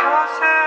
closer.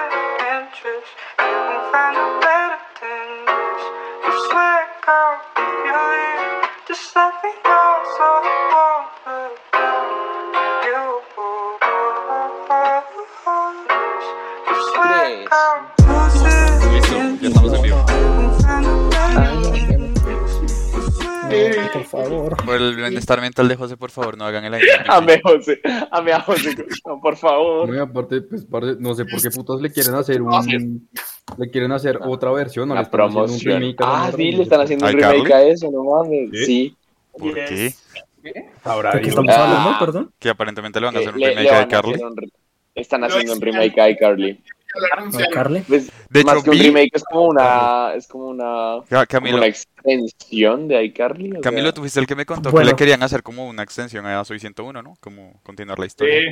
Favor. Por el bienestar mental de José, por favor, no hagan el aire. Ame a José, ame a José, no, por favor. No, aparte, pues, no sé por qué putas le quieren hacer un. Le quieren hacer otra versión, ¿no? La le están haciendo un promoción. Ah, sí, le están haciendo un ¿Al remake Carly? a eso, no mames. ¿Sí? Sí. ¿Por qué? ¿De qué estamos Ah. hablando? Perdón. Que aparentemente le van a hacer un remake a Carly. Están haciendo un remake a iCarly. Pues, De más hecho, que un vi- remake es como una, es como una, Ca- como Camilo, una extensión de iCarly. o sea. Camilo, tú fuiste el que me contó Bueno. que le querían hacer como una extensión a Soy 101, ¿no? Como continuar la historia.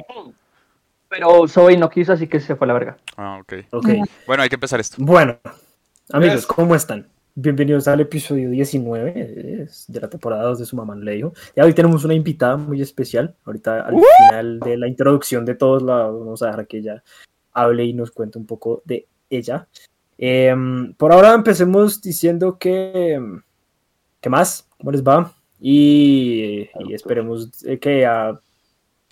Pero Zoe no quiso, así que se fue a la verga. Ah, ok. Ok. Bueno, hay que empezar esto. Bueno, amigos, ¿cómo están? Bienvenidos al episodio 19 eh, de la temporada 2 de Su Mamá no le dijo. Y hoy tenemos una invitada muy especial. Ahorita al final de la introducción de todos la vamos a dejar que ella hable y nos cuente un poco de ella. Em, por ahora empecemos diciendo que... ¿Qué más? ¿Cómo les va? Y, y esperemos eh, que a,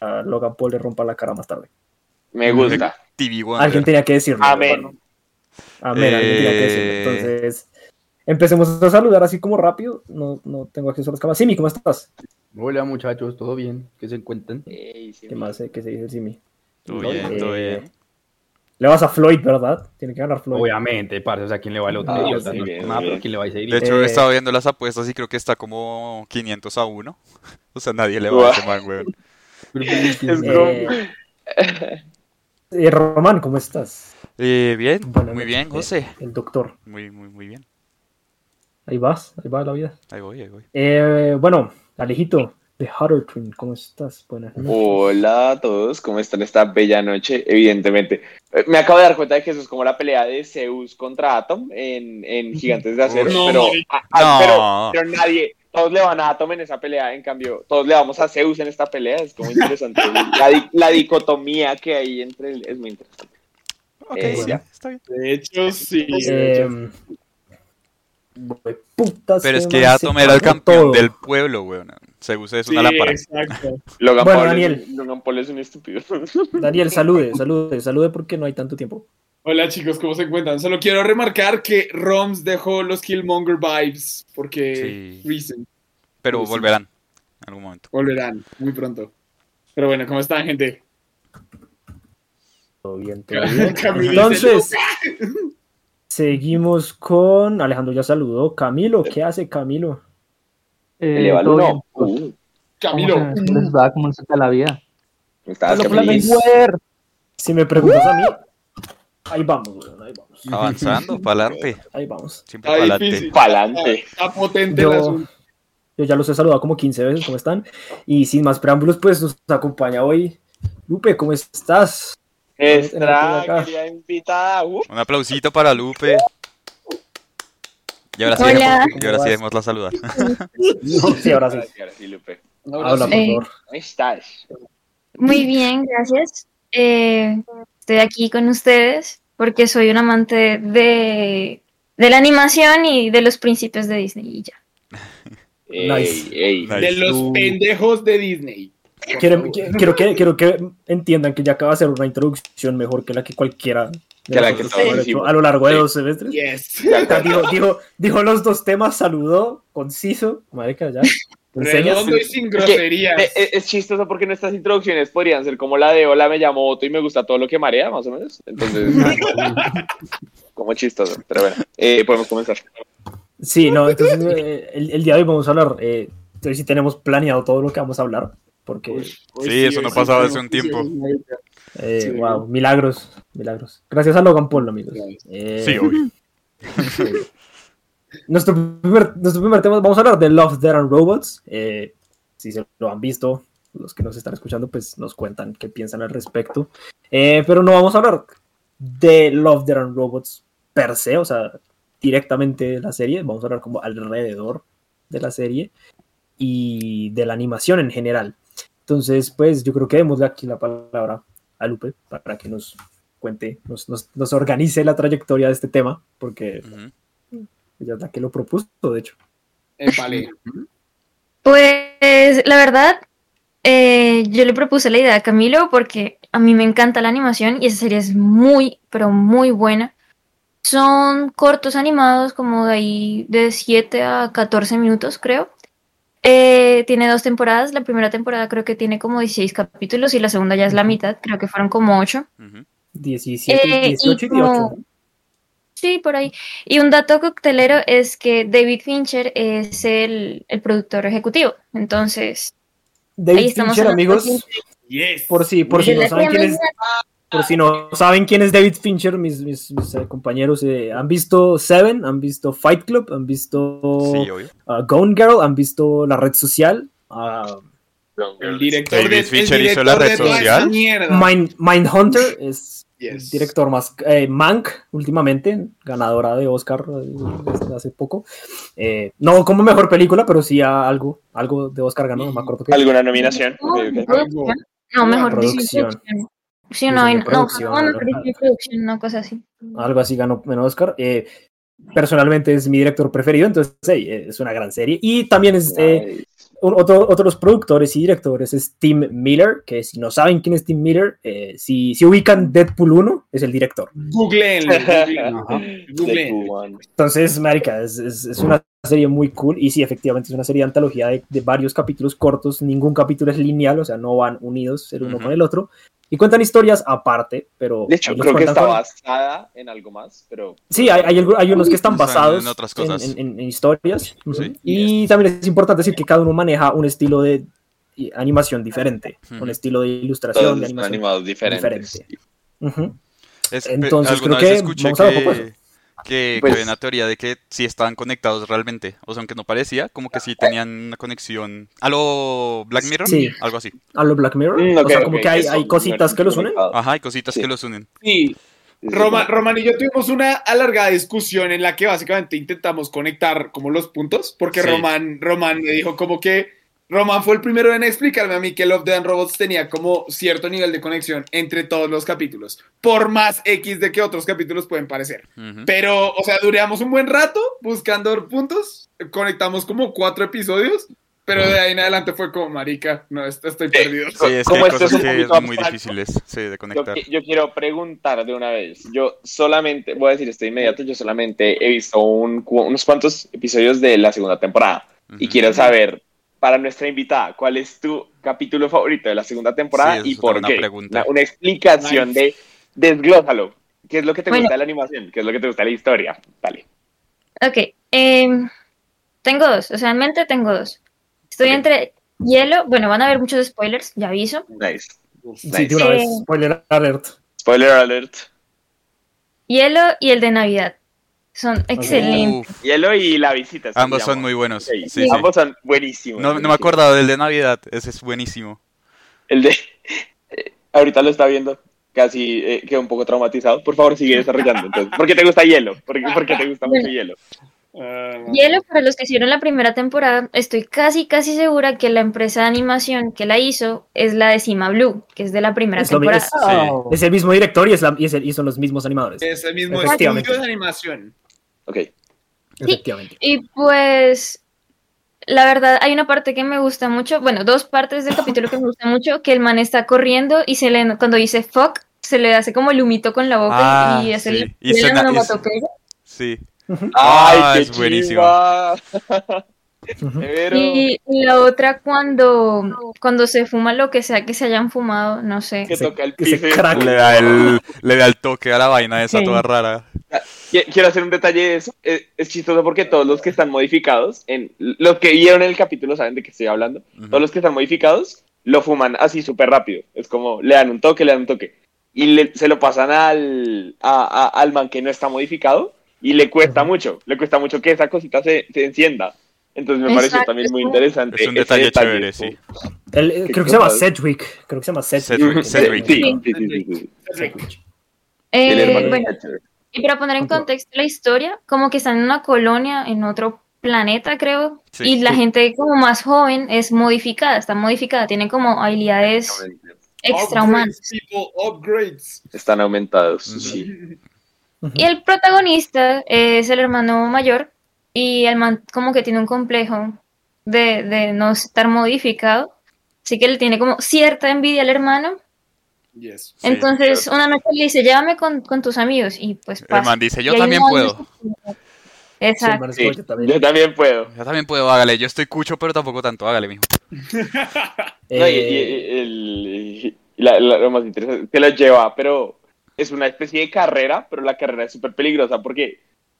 a Logan Paul le rompa la cara más tarde. Me gusta. TV Alguien tenía que decirlo. Amén. Amén, alguien tenía que decirlo. Eh. Entonces, empecemos a saludar así como rápido. No, no tengo acceso a las cámaras. Simi, ¿cómo estás? Hola muchachos, ¿todo bien? ¿Qué se encuentran? ¿Qué más? eh? ¿Qué se dice el Simi? Todo bien, todo Eh, bien. Le vas a Floyd, ¿verdad? Tiene que ganar Floyd. Obviamente, parce, o sea, ¿quién le va al otro? Ah, idiota? sí, No, bien, nada, bien. pero ¿quién le va a De hecho, he eh, estado viendo las apuestas y creo que está como 500 a 1. O sea, nadie le va a ese man, weón. Es Eh, eh, Román, ¿cómo estás? Eh, bien, muy bien, eh, José. El doctor. Muy, muy, muy bien. Ahí vas, ahí va la vida. Ahí voy, ahí voy. Eh, bueno, Alejito, de Hutter Twin, ¿cómo estás? Buenas noches. Hola a todos, ¿cómo están esta bella noche? Evidentemente. Eh, Me acabo de dar cuenta de que eso es como la pelea de Zeus contra Atom en, en Gigantes de Acero, No, pero, No. pero, pero nadie, todos le van a Atom en esa pelea, en cambio, todos le vamos a Zeus en esta pelea, es como interesante. La, di- la dicotomía que hay entre el, es muy interesante. Ok, Eh, sí, ya. está bien. De hecho, sí. Eh, Pero es que Atom era el campeón todo. del pueblo, weón. Zeus es Sí, exacto. Logan, Bueno, Paul, Daniel. Es, Logan Paul es un estúpido. Daniel, salude, salude, salude porque no hay tanto tiempo. Hola chicos, ¿cómo se encuentran? Solo quiero remarcar que Roms dejó los Killmonger vibes porque Sí. Reason Pero volverán en algún momento. volverán muy pronto. Pero bueno, ¿cómo están, gente? Todo bien, todo bien. Entonces, seguimos con Alejandro ya saludó. Camilo, ¿qué hace Camilo? Eh, bien. uno. Uh, Camilo. ¿Cómo se les va? ¿Cómo se está la vida? ¿cómo estás. Si me preguntas a mí, ahí vamos, weón, ahí vamos. Avanzando, para adelante. Ahí vamos. Siempre adelante. Pa'lante. Está potente Yo- el asunto. Yo ya los he saludado como 15 veces, ¿cómo están? Y sin más preámbulos, pues nos acompaña hoy Lupe, ¿cómo estás? Acá. querida invitada. Uh. Un aplausito para Lupe. Y ahora sí, Hola. dejemos, y ahora sí dejémosla saludar. Sí, ahora sí. Ahora sí, Lupe. Habla, por favor. ¿Cómo estás? Muy bien, gracias. Eh, estoy aquí con ustedes porque soy un amante de, de la animación y de los principios de Disney y ya. Ey, Nice. ey. Nice. De los Uh. pendejos de Disney. Quiero, que, quiero que entiendan que ya acaba de ser una introducción mejor que la que cualquiera Que la que todos hicimos. a lo largo de Sí. dos semestres. Yes. Dijo, dijo, dijo los dos temas, saludó, conciso, marica, ya. Redondo y sin Es que, groserías. eh, eh, es chistoso porque nuestras introducciones podrían ser como la de Hola, me llamo Otto y me gusta todo lo que marea, más o menos. Entonces, como chistoso. Pero bueno, eh, podemos comenzar. Sí, no, entonces eh, el, el día de hoy vamos a hablar, eh, entonces sí tenemos planeado todo lo que vamos a hablar, porque, Hoy Sí, eso no pasaba sí, hace un sí, tiempo. Marica. eh, Sí. wow, milagros, milagros. Gracias a Logan Paul, amigos. Eh, Sí, obvio. Nuestro primer, nuestro primer tema, vamos a hablar de Love, Death and Robots. Eh, si se lo han visto, los que nos están escuchando, pues nos cuentan qué piensan al respecto. Eh, pero no vamos a hablar de Love, Death and Robots per se, o sea, directamente de la serie. Vamos a hablar como alrededor de la serie y de la animación en general. Entonces, pues yo creo que démosle aquí la palabra a Lupe para que nos cuente, nos, nos, nos organice la trayectoria de este tema, porque Ujú. ella es la que lo propuso, de hecho. Eh, vale. Pues la verdad, eh, yo le propuse la idea a Camilo porque a mí me encanta la animación y esa serie es muy, pero muy buena. Son cortos animados como de ahí de 7 a 14 minutos, creo. Eh, tiene dos temporadas. La primera temporada creo que tiene como 16 capítulos y la segunda ya es la mitad, creo que fueron como 8. Ujú. 17, Eh, y 18 y como- 18. Sí, por ahí. Y un dato coctelero es que David Fincher es el, el productor ejecutivo. Entonces, ahí David estamos Fincher, amigos, Yes. por si, por si no saben quién es, por si no saben quién es David Fincher, mis, mis, mis, eh, compañeros eh, han visto Seven, han visto Fight Club, han visto Sí, uh, Gone Girl, han visto La Red Social, uh, El director David de, el Fincher hizo director la red social. Mind, Mindhunter es el director más eh, Mank últimamente ganadora de Oscar eh, desde hace poco. Eh, no como mejor película pero sí a algo algo de Oscar ganó no me acuerdo qué. ¿Alguna nominación? No, mejor Producción. producción. Sí, no, no, no, producción, no, cosa así. algo así ganó menos Oscar. Eh, personalmente es mi director preferido entonces sí, eh, es una gran serie. Y también es eh, un- otro, otro de los productores y directores es Tim Miller que si no saben quién es Tim Miller eh, si, si ubican Deadpool 1 es el director. One. Entonces, marica, es, es- es una serie muy cool. Y sí, efectivamente es una serie de antología de, de varios capítulos cortos, ningún capítulo es lineal, o sea, no van unidos el uno Ujú. con el otro y cuentan historias aparte, pero... De hecho, creo que está con- basada en algo más, pero. Sí, hay, hay, hay unos que están basados en otras cosas. en- en- en historias. Sí. y también es importante decir que cada uno maneja un estilo de animación diferente, un estilo de ilustración, Todos de animación animados diferentes. diferente. Ujú. Es- Entonces, creo que vamos a poco que, que, Pues- que una teoría de que sí estaban conectados realmente. O sea, aunque no parecía, como que sí tenían una conexión. A lo Black Mirror, Sí. algo así. A lo Black Mirror, Mm, o sea, como que hay, hay cositas que los unen. Ajá, hay cositas Sí. que los unen. Sí, sí. Roman y yo tuvimos una alargada discusión en la que básicamente intentamos conectar como los puntos, porque Sí. Roman, Roman me dijo como que Roman fue el primero en explicarme a mí que Love, Death and Robots tenía como cierto nivel de conexión entre todos los capítulos, por más X de que otros capítulos pueden parecer. Pero, o sea, duramos un buen rato buscando puntos, conectamos como cuatro episodios, pero de ahí en adelante fue como, marica, no, est- estoy perdido. Sí, es que Como hay esto es cosas que son muy difíciles sí, de conectar. yo quiero preguntar de una vez. Yo solamente, voy a decir esto de inmediato, yo solamente he visto un unos cuantos episodios de la segunda temporada. Y quiero saber, para nuestra invitada, ¿cuál es tu capítulo favorito de la segunda temporada Sí, y por qué? Una, una explicación de desglósalo. ¿Qué es lo que te Bueno. gusta de la animación? ¿Qué es lo que te gusta de la historia? Vale. Ok, em, tengo dos, o sea, en mente tengo dos. Estoy entre hielo, bueno, van a haber muchos spoilers, ya aviso. Nice. Sí, Nice. de una vez, Eh, spoiler alert. Spoiler alert. Hielo y el de Navidad. Son excelentes. Uf, Hielo y la visita. ambos son muy buenos. Sí, Sí, sí. Ambos son buenísimos. No, no me acordaba del de Navidad, ese es buenísimo. El de. eh, ahorita lo está viendo. Casi eh, quedó un poco traumatizado. Por favor, sigue desarrollando. Entonces, ¿Por qué te gusta hielo? ¿Por qué, por qué te gusta mucho hielo? Hielo, para los que hicieron la primera temporada, estoy casi, casi segura que la empresa de animación que la hizo es la de Cima Blue, que es de la primera Es temporada. es- Oh. Es el mismo director y, es la- y, es el- y son los mismos animadores. Es el mismo Efectivamente. estudio de animación. Ok. Efectivamente. Y pues, la verdad, hay una parte que me gusta mucho, bueno, dos partes del capítulo que me gusta mucho, que el man está corriendo y se le, cuando dice fuck, se le hace como el humito con la boca Ah, y hace sí. el- Y suena- la y- onomatopeya. Sí. Ah, ¡Ay, es qué buenísimo. Pero- Y la otra cuando, cuando se fuma lo que sea que se hayan fumado, no sé. que toca el piso. y-. Le da el, le da el toque a la vaina esa Sí. toda rara. Qui- Quiero hacer un detalle de eso. Es, es chistoso porque todos los que están modificados, en, los que vieron el capítulo saben de qué estoy hablando. Todos los que están modificados lo fuman así súper rápido. Es como le dan un toque, le dan un toque. Y le- se lo pasan al, a- a- al man que no está modificado y le cuesta mucho. Le cuesta mucho que esa cosita se, se encienda. Entonces me Exacto, también muy interesante. Es un detalle chévere, sí. El- creo que se llama. Sedgwick. Creo que se llama Sedgwick. Sí, sí, sí, sí. Sedgwick. Eh, bueno, y para poner en contexto la historia, como que están en una colonia, en otro planeta, creo, Sí, y la sí. gente como más joven es modificada, está modificada, tiene como habilidades extrahumanos. Upgrades. Están aumentados, sí. Y el protagonista es el hermano mayor y el man como que tiene un complejo de, de no estar modificado. Así que le tiene como cierta envidia al hermano. Yes. Sí, Entonces una noche le dice, llévame con, con tus amigos y pues El pasa. man dice, yo también puedo. Sí, el Exacto. Sí, yo también. yo también puedo. Yo también puedo, hágale. Yo estoy cucho, pero tampoco tanto. Hágale, mijo. No, y, Eh, y- el- y la- la- lo más interesante es que lo lleva, pero es una especie de carrera, pero la carrera es súper peligrosa porque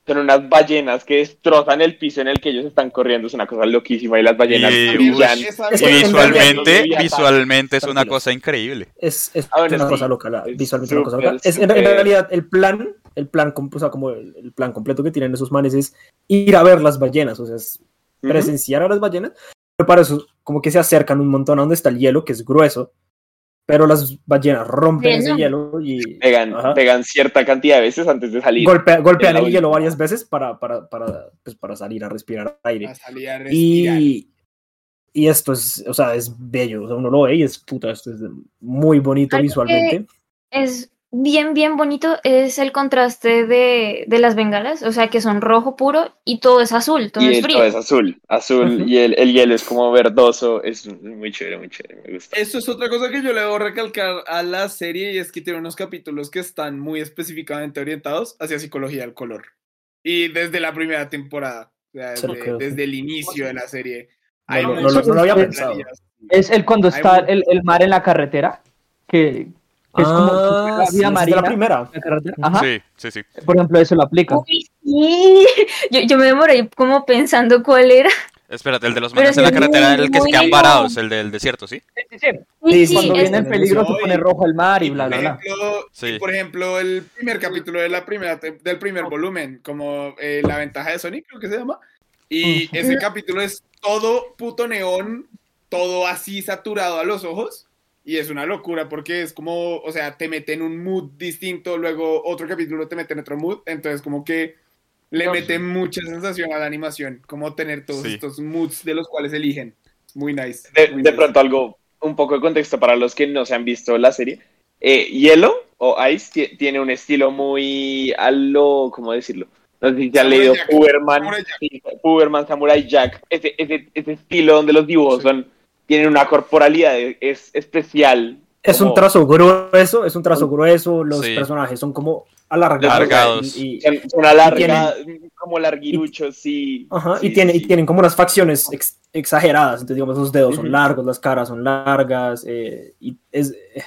son unas ballenas que destrozan el piso en el que ellos están corriendo. Es una cosa loquísima y las ballenas Y- brillan. Es que visualmente, realidad- visualmente es una cosa increíble. Es, es Ah, bueno, una sí. cosa loca, la- Es visualmente una cosa loca. Es, en, realidad, el plan, el plan, o sea, como el, el plan completo que tienen esos manes es ir a ver las ballenas, o sea, es presenciar a las ballenas, pero para eso como que se acercan un montón a donde está el hielo, que es grueso, pero las ballenas rompen ese Hielo. y Pegan, cierta cantidad de veces antes de salir. golpea- golpean el hielo varias veces para, para, para, pues, para salir a respirar aire. a salir a respirar. Y, y esto es, o sea, es bello, o sea, uno lo ve y es puta, esto es muy bonito Algo visualmente. Es bien, bien bonito. Es el contraste de, de las bengalas. O sea, que son rojo puro y todo es azul, todo Y es el- frío. todo es azul, azul, y el, el hielo es como verdoso. Es muy chévere, muy chévere, me gusta. Esto es otra cosa que yo le debo recalcar a la serie y es que tiene unos capítulos que están muy específicamente orientados hacia psicología del color. Y desde la primera temporada, o sea, desde, el inicio de la serie. No hay lo- no muchas lo- no lo había pensado. Es el cuando Hay está el, el mar en la carretera, que, es como Ah, la sí, vida de marina. la primera. la. Ajá. Sí, sí, sí. Por ejemplo, eso lo aplica. Uy, sí. Yo, yo me demoré como pensando cuál era. Espérate, el de los Pero manes en la sí, carretera, el que se quedan bueno. varados, el del desierto, ¿sí? Sí, sí, sí. Sí, sí, Cuando viene el peligro se pone rojo el mar y bla, por bla, bla. Sí. por ejemplo, el primer capítulo de la primera del primer volumen, como eh, La ventaja de Sonic, creo que se llama. Y ese capítulo es todo puto neón, todo así saturado a los ojos. Y es una locura porque es como, o sea, te mete en un mood distinto, luego otro capítulo te mete en otro mood. Entonces, como que le No, mete mucha sensación a la animación, como tener todos Sí. estos moods de los cuales eligen. Muy nice. De, muy de nice. pronto algo, un poco de contexto para los que no se han visto la serie. Eh, Hielo o Ice ti- tiene un estilo muy a lo, ¿cómo decirlo? No sé si se han Samurai leído Jack. Puberman, Samurai Jack. sí, Puberman, Samurai Jack, ese, ese, ese estilo donde los dibujos Sí. son, tienen una corporalidad e- es especial. Es un trazo grueso, es un trazo grueso, los Sí. personajes son como alargados. Alargados. Y, y- Son, alargadas, como larguiruchos, sí. ajá, sí, y, tiene, sí, y tienen como unas facciones ex- exageradas, entonces digamos los dedos son largos, las caras son largas, eh, y es, eh,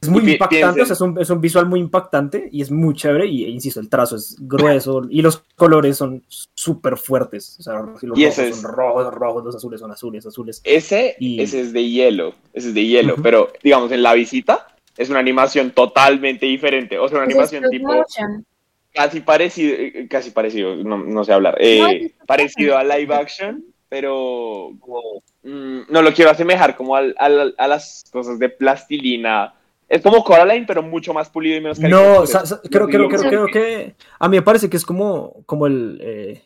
es muy impactante, o sea, es un, es un visual muy impactante y es muy chévere, y e insisto, el trazo es grueso y los colores son súper fuertes, o sea, los Y rojos es- son rojos, rojos, los azules son azules, azules. Ese, Y- ese es de hielo, ese es de hielo, pero digamos en la visita es una animación totalmente diferente, o sea, una es animación tipo motion. casi parecido, eh, casi parecido, no, no sé hablar, eh, No, parecido a live action, pero como, mm, no lo quiero asemejar como al- al- a las cosas de plastilina. Es como Coraline, pero mucho más pulido y menos No, creo, creo, creo, creo que a mí me parece que es como, como el eh,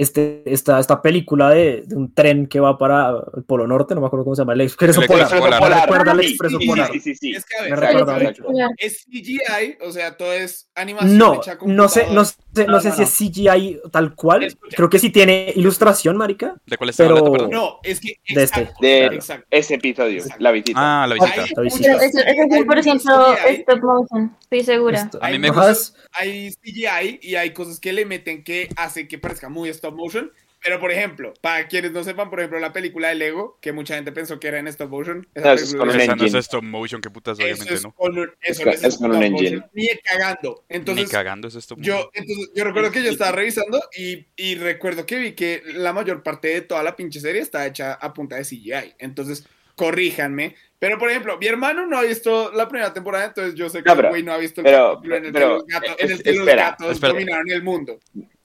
este, esta, esta película de, de un tren que va para el Polo Norte, no me acuerdo cómo se llama, el Expreso El Polar. Me recuerda al Expreso sí, Polar. Sí, sí, sí. Es que a CGI, o sea, todo es animación No, hecha no sé, no sé, no No, sé no, si no. es CGI tal cual. Escucha. Creo que sí tiene ilustración, marica. ¿De cuál está Pero- hablando, perdón? No, es que De este. De-. Ese episodio, la visita. Ah, la visita. Hay La es hay 100% muchos CGI, stop motion, estoy segura. Esto- A mí hay me muchos- gusta- Hay CGI y hay cosas que le meten que hace que parezca muy stop motion. Pero, por ejemplo, para quienes no sepan, por ejemplo, la película de Lego, que mucha gente pensó que era en stop motion. esa es con un de- Esa no es engine. stop motion, qué putas, eso obviamente es no. con un, eso Es no con- es con un stop engine. motion, Ni cagando. Entonces, Ni cagando es stop motion. Yo, entonces, yo recuerdo que yo estaba revisando y, y recuerdo que vi que la mayor parte de toda la pinche serie está hecha a punta de CGI. Entonces, corríjanme. Pero, por ejemplo, mi hermano no ha visto la primera temporada, entonces yo sé que No, el güey no ha visto el pero- capítulo en el pero, que los gatos, en el que los gatos espera. dominaron el mundo.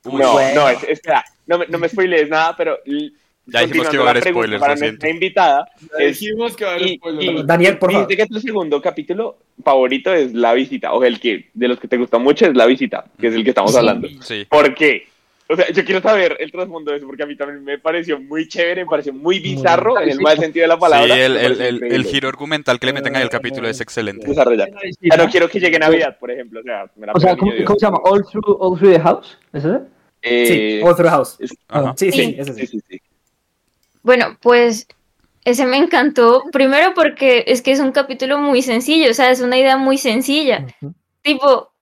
Uy, no, bueno. no, es- espera, no me, no me spoilees nada, pero Ya dijimos que iba a haber spoilers, para nuestra invitada. Ya Es- dijimos que va a haber y- spoilers. y- Daniel, por favor. Que tu segundo capítulo favorito es La Visita, o el que de los que te gusta mucho es La Visita, que es el que estamos Sí. hablando. Sí. ¿Por qué? O sea, yo quiero saber el trasfondo de eso porque a mí también me pareció muy chévere, me pareció muy bizarro en el mal sentido de la palabra. Sí, el, el, el, giro argumental que le meten ahí al capítulo es excelente. Desarrollar. Ya no quiero que llegue Navidad, por ejemplo. O sea, me la O sea, ¿cómo, se llama? All Through, All Through the House. ¿Es ese? Eh, Sí, Other House. es- Ajá. Sí, sí, Sí. ese sí, sí. sí, sí. Bueno, pues ese me encantó. Primero porque es que es un capítulo muy sencillo, o sea, es una idea muy sencilla. Tipo,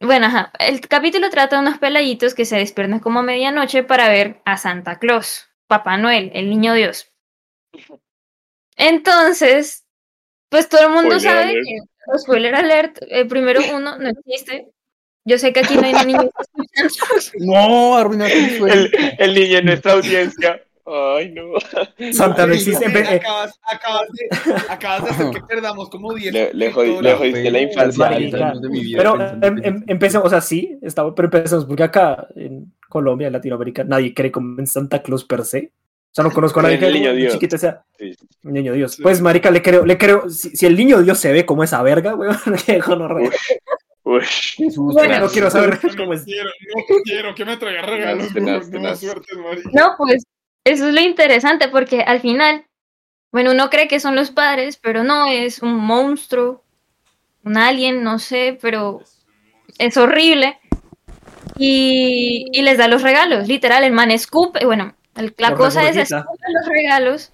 bueno, ajá, el capítulo trata de unos peladitos que se despiertan como a medianoche para ver a Santa Claus, Papá Noel, el niño Dios. Entonces, pues todo el mundo Spoiler sabe alert. que spoiler alert, eh, primero uno no existe. Yo sé que aquí no hay niños. No, arruinaste. El, el niño en nuestra audiencia. Ay, no. Santa no existe. Eh, acabas, acabas de, acabas de hacer que perdamos como 10 Le- le le jodiste la infancia. De mi vida Pero em, em, empecemos, o sea, sí, estamos, pero empecemos, porque acá en Colombia, en Latinoamérica, nadie cree como en Santa Claus per se. O sea, no conozco a nadie El que niño Dios. chiquito sea Sí. un niño Dios. Sí. Pues, marica, le creo, le creo, si, si el niño Dios se ve como esa verga, weón, que gonorrea. Uy, Qué susto. Bueno. no quiero saber No cómo es. quiero, no quiero que me traiga regalos. Tenaz, No, tenaz, no, tenaz. suerte, marica. No, pues eso es lo interesante porque al final, bueno, uno cree que son los padres, pero no, es un monstruo, un alien, no sé, pero es horrible. Y, y les da los regalos, literal, el man escupe, bueno, el- la cosa es escupe los regalos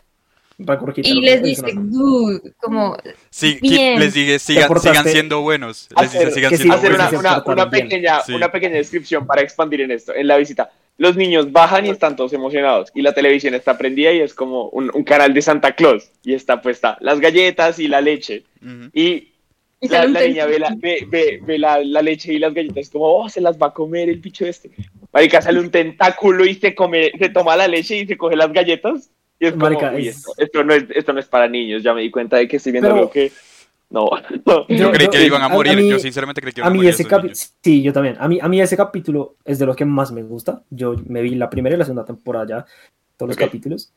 y les dice "Dude", como, Sí, Bien. les dije, sigan, sigan siendo buenos. Les dice, sigan siendo hacer buenos. una, pequeña, Sí. una pequeña descripción para expandir en esto. En la visita, los niños bajan y están todos emocionados. Y la televisión está prendida y es como un, un canal de Santa Claus. Y está puesta las galletas y la leche. Y y la, niña ve, la, ve, ve, ve la, la leche y las galletas como, oh, se las va a comer el bicho este. Marica, sale un tentáculo y se come, se toma la leche y se coge las galletas. Y es como, Marica, "Uy, es- esto, esto no es, esto no es para niños. Ya me di cuenta de que estoy viendo Pero- algo que... No. Yo creí que yo- iban a a- a morir. mí- Yo sinceramente creí que iban A a mí morir. ese esos sí, yo también. A mí, a mí ese capítulo es de los que más me gusta. Yo me vi la primera y la segunda temporada ya, todos los capítulos.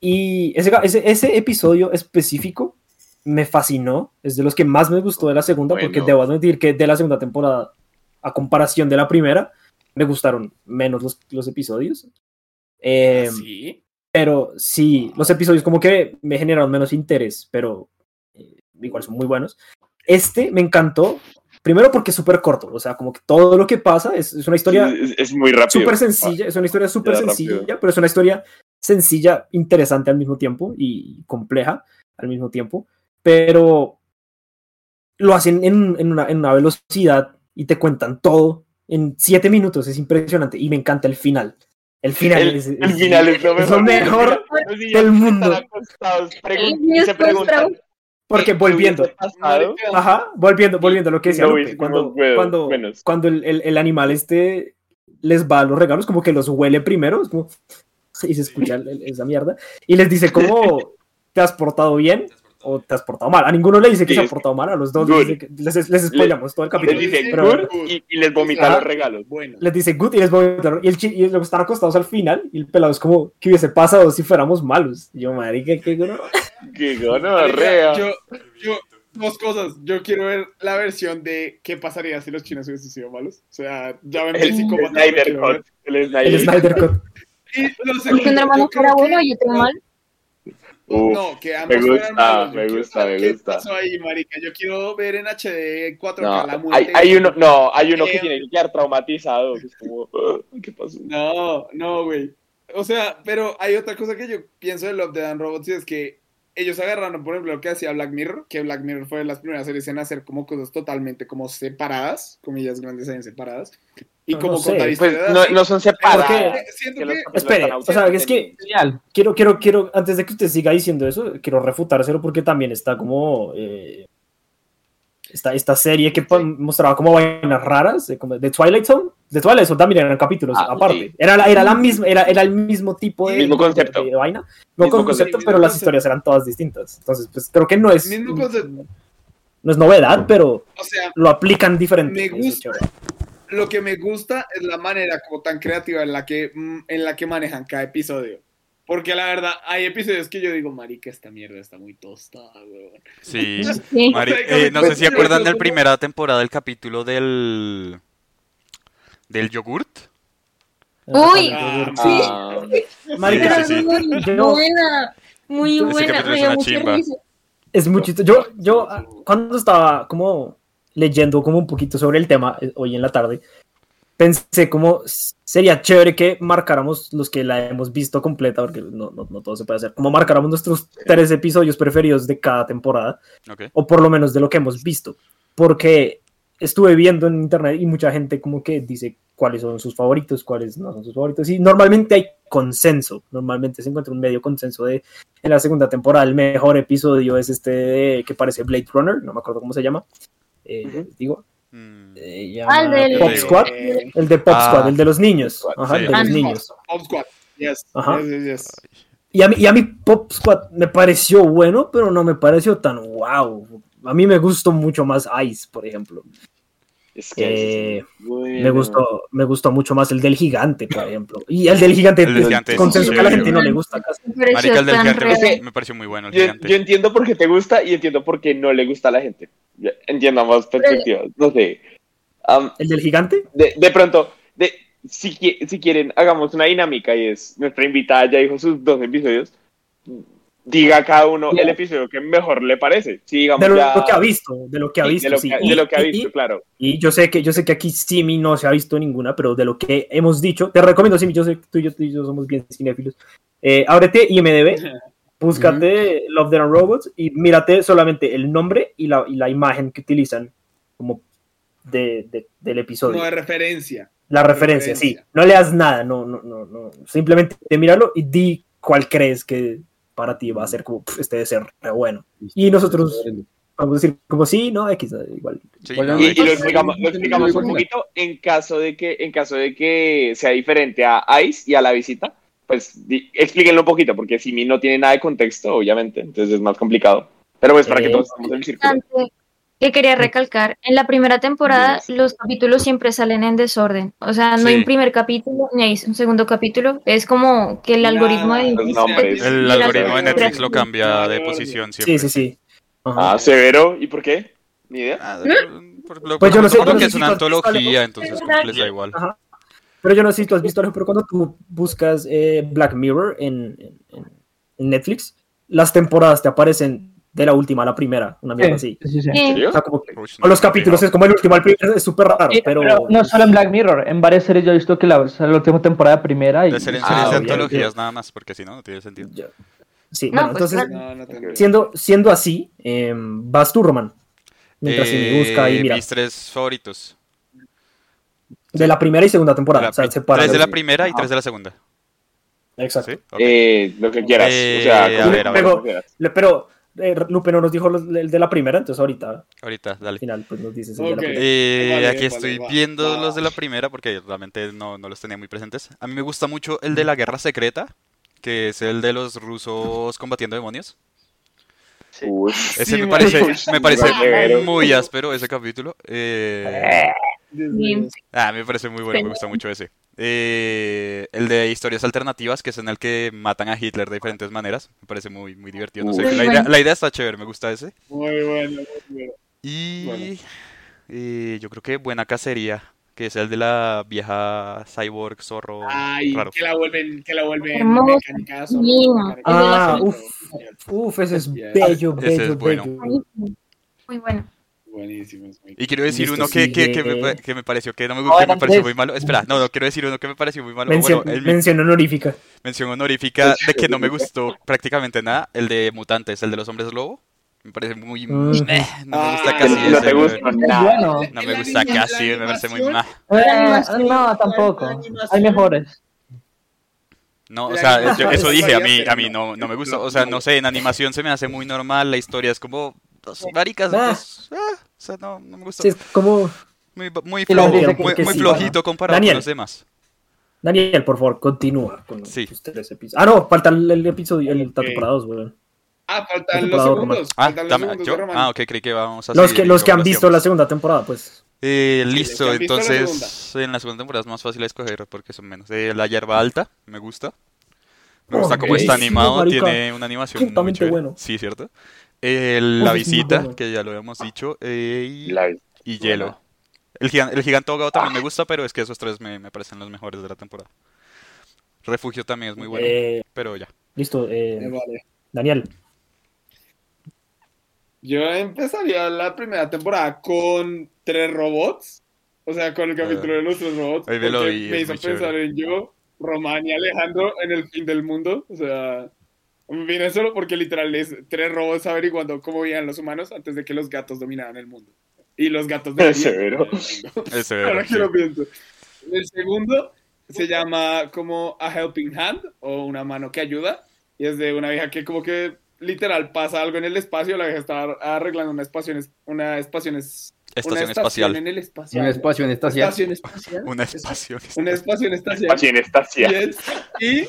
Y ese, ese, ese episodio específico me fascinó. Es de los que más me gustó de la segunda, porque debo admitir que de la segunda temporada, a comparación de la primera, me gustaron menos los, los episodios. Eh, ¿Sí? pero sí, los episodios como que me generaron menos interés, pero eh, igual son muy buenos. Este me encantó, primero porque es súper corto, o sea, como que todo lo que pasa es, es una historia Es, es muy rápido. súper sencilla, es una historia súper ya, sencilla, rápido. pero es una historia sencilla, interesante al mismo tiempo y compleja al mismo tiempo, pero lo hacen en, en una, en una velocidad y te cuentan todo en siete minutos, es impresionante y me encanta el final. El final, El, es, el es- final es lo es mejor. lo mejor del mundo. Los niños se preguntan. Porque ¿qué volviendo? Ajá, volviendo, volviendo a lo que decía No Lupe, hubiésemos cuando, cuando, menos. cuando el, el- el animal este les va a los regalos, como que los huele primero, es como, y se escucha el- esa mierda, y les dice como, ¿te has portado bien o te has portado mal? A ninguno le dice que Sí, se ha portado mal, a los dos Good. les, les, les spoilamos todo el Les capítulo. dice pero- good y, y les vomita los regalos. Bueno. Les dice good y les voy a y, el chi- y luego están acostados al final, y el pelado es como, ¿qué hubiese pasado si fuéramos malos? Y yo, marica, qué gono- ¡Qué gonorrea! Yo, yo, dos cosas. Yo quiero ver la versión de qué pasaría si los chinos hubiesen sido malos. O sea, ya ven El psicópata lo Snyder. Cut. El Snyder El Snyder Cut. Y lo Porque un segundo, hermano yo creo fuera que- bueno y otro mal. Uf, no, que ambos me gusta, malos. Me gusta, me ¿Qué gusta. pasó ahí, marica? Yo quiero ver en HD 4K No, la hay, muerte. hay uno, no, hay uno que Eh, tiene que quedar traumatizado. que es como, "Ah, ¿qué pasó? No, no, güey. O sea, pero hay otra cosa que yo pienso de Love, Dead and Robots y es que ellos agarraron, por ejemplo, lo que hacía Black Mirror, que Black Mirror fue de las primeras series en hacer como cosas totalmente como separadas, comillas grandes en separadas, y No, como no sé. contar Pues no, son capítulos Espere, o sea, es que Genial. quiero, quiero, quiero, antes de que usted siga diciendo eso, quiero refutárselo porque también está como eh, esta, esta serie que mostraba como vainas raras, como de Twilight Zone. De Twilight Zone también eran capítulos Ah, aparte. sí. Era, era la misma, era, era el mismo tipo de, Mismo concepto. de, de vaina. No Mismo concepto, concepto. pero las historias eran todas distintas. Entonces, pues creo que no es, Mismo concepto. no es novedad, pero O sea, lo aplican diferente. Me gusta. lo que me gusta es la manera como tan creativa en la que, mm, en la que manejan cada episodio. Porque la verdad, hay episodios que yo digo, marica, esta mierda está muy tostada, weón. Sí. Sí. Mari- eh, no sé si pues, acuerdan de la como- primera temporada del capítulo del. Del yogurt. Uy, Ah, Sí. Ah, Marica, Sí, sí, sí. muy Yo- buena, muy buena, me es dio mucha risa. Es muy chistoso. Yo, yo ah, cuando estaba como leyendo como un poquito sobre el tema eh, hoy en la tarde, pensé como sería chévere que marcáramos los que la hemos visto completa, porque no, no, no todo se puede hacer, como marcáramos nuestros tres episodios preferidos de cada temporada, Ok. o por lo menos de lo que hemos visto, porque estuve viendo en internet y mucha gente como que dice cuáles son sus favoritos, cuáles no son sus favoritos, y normalmente hay consenso, normalmente se encuentra un medio consenso de en la segunda temporada el mejor episodio es este de- que parece Blade Runner, no me acuerdo cómo se llama, eh, digo, Mm, eh, Ah, el del- Pop Squad, Eh, el de Pop Ah. Squad, el de los niños, ajá, Sí. el de los niños. Pop Squad. Yes. Ajá. Yes, yes, yes. Y a, mí, y a mí Pop Squad me pareció bueno, pero no me pareció tan wow. A mí me gustó mucho más Ice, por ejemplo. es que Eh, bueno. Me gustó, me gustó mucho más el del gigante, por ejemplo. Y el del gigante, El del el gigante consenso que a la gente no le gusta casi. Me pareció Marica, el del gigante me, me pareció muy bueno, el Yo, gigante. yo entiendo por qué te gusta y entiendo por qué no le gusta a la gente. Entiendo ambas perspectivas. No sé. Am, ¿El del gigante? de, de pronto, de, si, si quieren, hagamos una dinámica y es nuestra invitada ya dijo sus dos episodios. Diga cada uno el episodio que mejor le parece. Si digamos De lo, ya- lo que ha visto, de lo que ha sí, visto, de lo sí. que, Y- de lo que ha y- visto, claro. Y yo sé que yo sé que aquí Simi no se ha visto ninguna, pero de lo que hemos dicho, te recomiendo Simi, yo sé que tú y yo, tú y yo somos bien cinéfilos. Eh, ábrete IMDb, búscate Love Death and Robots y mírate solamente el nombre y la, y la imagen que utilizan como de, de- del episodio. Como de referencia. la referencia, sí. referencia. No leas nada, no, no, no, no. Simplemente míralo y di cuál crees que para ti va a ser como "Pff, este debe ser re bueno. Y nosotros vamos a decir como sí, no, X, igual. Sí, Y, y que- lo explicamos, lo explicamos un poquito en caso de que en caso de que sea diferente a Ice y a la visita, pues di- explíquenlo un poquito, porque si no tiene nada de contexto, obviamente, entonces es más complicado. Pero pues para que Eh, todos estemos en el círculo. Que quería recalcar, en la primera temporada los capítulos siempre salen en desorden, o sea, no hay un primer capítulo ni hay un segundo capítulo, es como que el algoritmo de nombres. El algoritmo de Netflix lo cambia de posición siempre. Sí, sí, sí. Ajá. Ah, severo, ¿y por qué? Ni idea. Ah, por lo, Pues yo no sé, que es una tú has visto antología, entonces que les da igual. Ajá. Pero yo no sé si tú has visto pero cuando tú buscas eh, Black Mirror en, en- en- en Netflix, las temporadas te aparecen de la última a la primera, una mierda así. Sí, sí, sí. Sí. ¿En serio? O sea, como que Uy, o los capítulos es como el último al primero, es súper raro, Sí, pero... pero no solo en Black Mirror, en varias series yo he visto que la, o sea, la última temporada primera y De ser en Ah, series de antologías nada más, porque si no, no tiene sentido. Ya. Sí, No, bueno, pues, entonces, No, no tendría. siendo, siendo así, eh, vas tú, Roman. Mientras si me busca y Eh, mira, mis tres favoritos. de la primera y segunda temporada. La o sea, pri- separa tres de la primera y tres de la segunda. Exacto. Eh, lo que quieras. Eh, o sea, a ver, a ver. Pero eh, Lupe no nos dijo los- el de la primera, entonces ahorita Ahorita, al dale. final pues nos dices el de Ok. la primera. Eh, Vale, aquí vale, estoy viendo va. los de la primera porque realmente no, no los tenía muy presentes. A mí me gusta mucho el de la guerra secreta, que es el de los rusos combatiendo demonios. Uy, Ese Sí, me parece, me muy áspero ese capítulo. Eh, mío. ah, me parece muy bueno, me gusta mucho ese. Eh, el de historias alternativas, que es en el que matan a Hitler de diferentes maneras. Me parece muy, muy divertido. No sé, la, idea, la idea está chévere, me gusta ese. Muy bueno, muy bueno. Y Bueno. eh, yo creo que Buena Cacería, que es el de la vieja cyborg zorro Ay, raro. que la vuelven, que la vuelven mecánica, zorro, mecánica. Ah, uf, uf, ese es bello, Ese bello, es bueno. bello. Muy bueno. Buenísimo. es muy- Y quiero decir Listo, uno que, que, que, me, que me pareció que no me, que me pareció muy malo. Espera, no, no, quiero decir uno que me pareció muy malo. Mención, bueno, el, mención honorífica. mención honorífica de que no me gustó prácticamente nada, el de Mutantes, el de los hombres lobo. Me parece muy... Mm. meh, no me gusta Ah, casi no te gusta nada. No me gusta casi, la me parece muy animación- mal. Eh, no, tampoco. Hay mejores. No, o sea, yo- eso es dije, a mí, a mí no, no me gusta. O sea, no sé, en animación se me hace muy normal, la historia es como... Dos maricas, Ah. o sea, no, no me gusta. Sí, es como... Muy, muy, flojo, muy, que muy sí, flojito comparado Daniel. con los demás. Daniel, por favor, continúa con Sí. tus tres episodios. Ah, no, falta el, el episodio, el temporada 2, weón. Ah, faltan los segundos. Ah, faltan los segundos ¿yo? Ah, ok, creí que vamos a Los que, los que han visto la segunda temporada, pues. Eh, listo, visto la entonces en la segunda temporada es más fácil escoger porque son menos. Eh, la hierba alta, me gusta. Me gusta Oh, cómo está animado, marica. tiene una animación muy chévere. bueno. Sí, ¿cierto? Eh, la visita, que ya lo habíamos dicho, eh, y, La- y hielo. El, gigan- el gigante ahogado también me gusta, pero es que esos tres me, me parecen los mejores de la temporada. Refugio también es muy bueno, Eh, pero ya. listo, eh, Eh, vale. Daniel. Yo empezaría la primera temporada con tres robots. O sea, con el capítulo de los tres robots. Ahí me lo porque vi, me es hizo pensar chévere. en yo, Román y Alejandro en el fin del mundo. O sea, viene solo porque literal es tres robots averiguando cómo vivían los humanos antes de que los gatos dominaran el mundo. Y los gatos Pero deberían severo. mundo. Ese Ahora era, que sí. lo pienso. El segundo se llama como A Helping Hand o una mano que ayuda. Y es de una vieja que como que literal pasa algo en el espacio. La vieja está arreglando una estación, una estación, una Estación estación espacial. en el espacio. Un espacio en esta Estación espacial. Una estación. Una estación espacial. En estación. Yes. Y,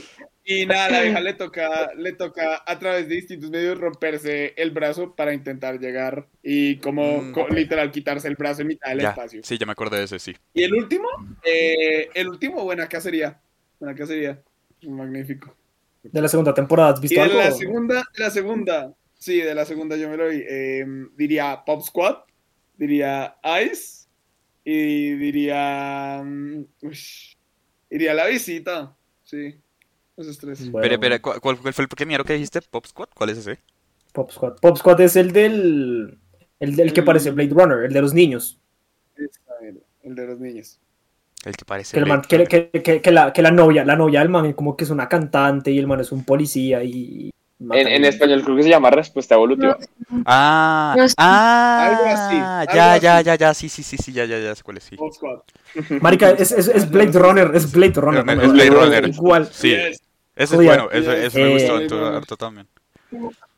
y nada, la vieja le toca, le toca a través de distintos medios romperse el brazo para intentar llegar y como Mm. co- literal quitarse el brazo en mitad del Ya, espacio. sí, ya me acordé de ese, sí. Y el último, eh, el último, buena cacería. Buena cacería. Magnífico. De la segunda temporada, ¿has Y visto de algo? la segunda, de la segunda, sí, de la segunda yo me lo vi. eh, diría Pop Squad, diría Ice y diría. mm, ush, diría La Visita. Sí, esos tres. Bueno, Espera, espera, ¿cuál, cuál fue el primero que dijiste? ¿Pop Squad? ¿Cuál es ese? Pop Squad. Pop Squad es el del. El del que parece Blade Runner, el de los niños. El de los niños. El que parece. Que, el man- que, que- que- que la, que la novia, la novia del man como que es una cantante y el man es un policía y... En, en español creo que se llama respuesta evolutiva. Ah, No sé. ah, Algo así, algo ya, ya, así. ya, ya, sí, sí, sí, sí, ya, ya, ya, sé cuál es, sí. Pop Squad. Marica, es, es, es Blade Runner, es Blade Runner. Es ¿no? Blade Runner. Igual. Sí, Yes. Ese es bueno, eso, eso me eh, gustó Blade harto, también.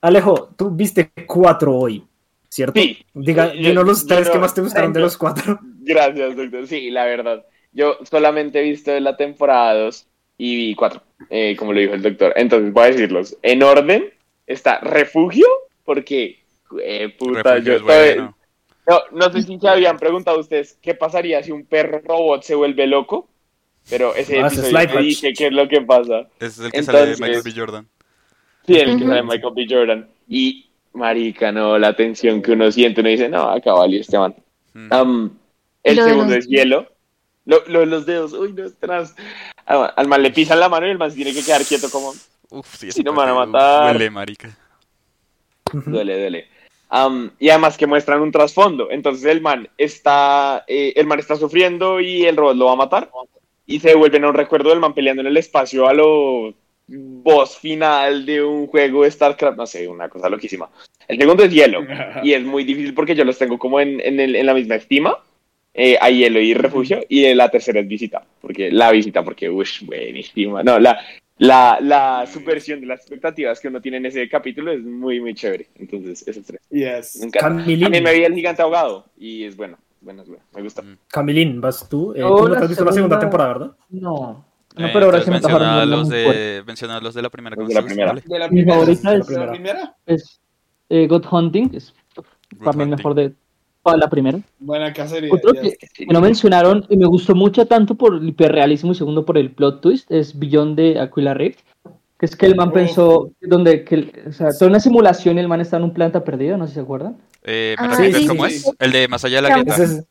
Alejo, tú viste cuatro hoy, ¿cierto? Sí. Diga, Yo- dinos los yo tres no- que más te gustaron de los cuatro. Gracias, doctor. Sí, la verdad. Yo solamente he visto la temporada 2 y vi 4, eh, como lo dijo el doctor. Entonces voy a decirlos. En orden está Refugio, porque, eh, puta, Refugio yo es bueno. No, no sé si se habían preguntado ustedes qué pasaría si un perro robot se vuelve loco, pero ese Ah, es episodio te dije qué es lo que pasa. Ese es el que sale de Entonces- Michael B. Jordan. Sí, el que sale Michael B. Jordan. Y, marica, no, la tensión que uno siente, uno dice, no, acá valió este man. Mm. Am, el Lo de segundo los es hielo. Lo, lo de los dedos, uy, no, tras. Al, al man le pisan la mano y el man se tiene que quedar quieto como, Uf, sí, Si no me van a matar. Duele, marica. duele, duele. Am, y además que muestran un trasfondo. Entonces el man está, eh, el man está sufriendo y el robot lo va a matar. Y se vuelven a un recuerdo del man peleando en el espacio a lo boss final de un juego de StarCraft, no sé, una cosa loquísima. El segundo es hielo. y es muy difícil porque yo los tengo como en, en, el- en la misma estima. Eh, hay hielo y refugio. Y la tercera es visita. Porque la visita, porque, uff, buenísima. No, la, la, la subversión de las expectativas que uno tiene en ese capítulo es muy, muy chévere. Entonces, esos tres. Yes. También me vi el gigante ahogado. Y es bueno. Bueno, es bueno. Me gusta. Camilín, vas tú. Eh, tú no te has visto la segunda temporada, ¿verdad? No. No, Eh, pero ahora se me menciona los de, menciona los de la primera. Los ¿cómo de la primera. llama? De la Mi favorita ¿De es- la primera? Es eh, God Hunting, es también Hunting. mejor de toda la primera. Buena cacería. Otro que, que no mencionaron y me gustó mucho tanto por el hiperrealismo y segundo por el plot twist es Beyond de Aquila Rift. Que es que el man Oh. pensó, donde, que, o sea, toda una simulación y el man está en un planeta perdido, no sé si se acuerdan. Eh, ¿Me Ah, repites sí, cómo sí, es? sí. El de Más allá de la grieta. Ese es-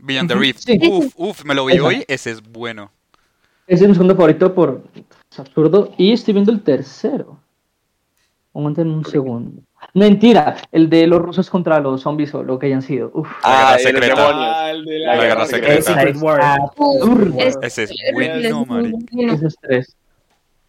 Beyond the Rift. sí. Uf, uf, me lo vi Esa. hoy. Ese es bueno. Ese es mi segundo favorito por es absurdo. Y estoy viendo el tercero. Aguanten un segundo. Mentira, el de los rusos contra los zombies o lo que hayan sido. Uf. La guerra Ah, secreta. Ah, el de La la, guerra secreta. Ese es bueno, marica. Esos tres.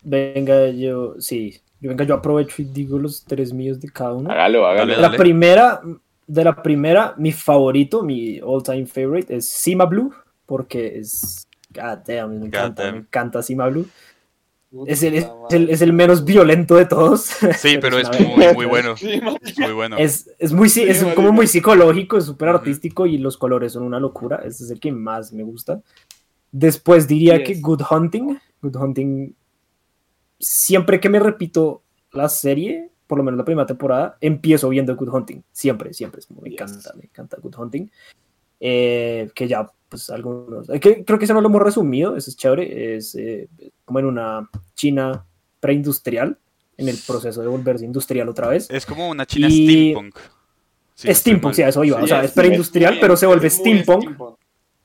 Venga, yo, sí. Yo, venga, yo aprovecho y digo los tres míos de cada uno. Hágalo, hágalo. Dale, De la primera, de la primera, mi favorito, mi all time favorite es Sima Blue, porque es. God damn, me encanta, damn. me encanta Sima Blue. Es el, es, el, es el menos violento de todos. Sí, pero es muy, muy bueno. Muy bueno. Es, es muy, es como muy psicológico, es súper artístico y los colores son una locura. Este es el que más me gusta. Después diría Yes. que Good Hunting. Good Hunting. Siempre que me repito la serie, por lo menos la primera temporada, empiezo viendo Good Hunting. Siempre, siempre. Me Yes. encanta, me encanta Good Hunting. Eh, que ya, pues algunos. eh, que, creo que eso no lo hemos resumido, eso es chévere. Es eh, como en una China preindustrial, en el proceso de volverse industrial otra vez. Es como una china Y- steampunk. Sí, steampunk, sí, a eso iba. Sí. o sea, es preindustrial, pero se vuelve steampunk.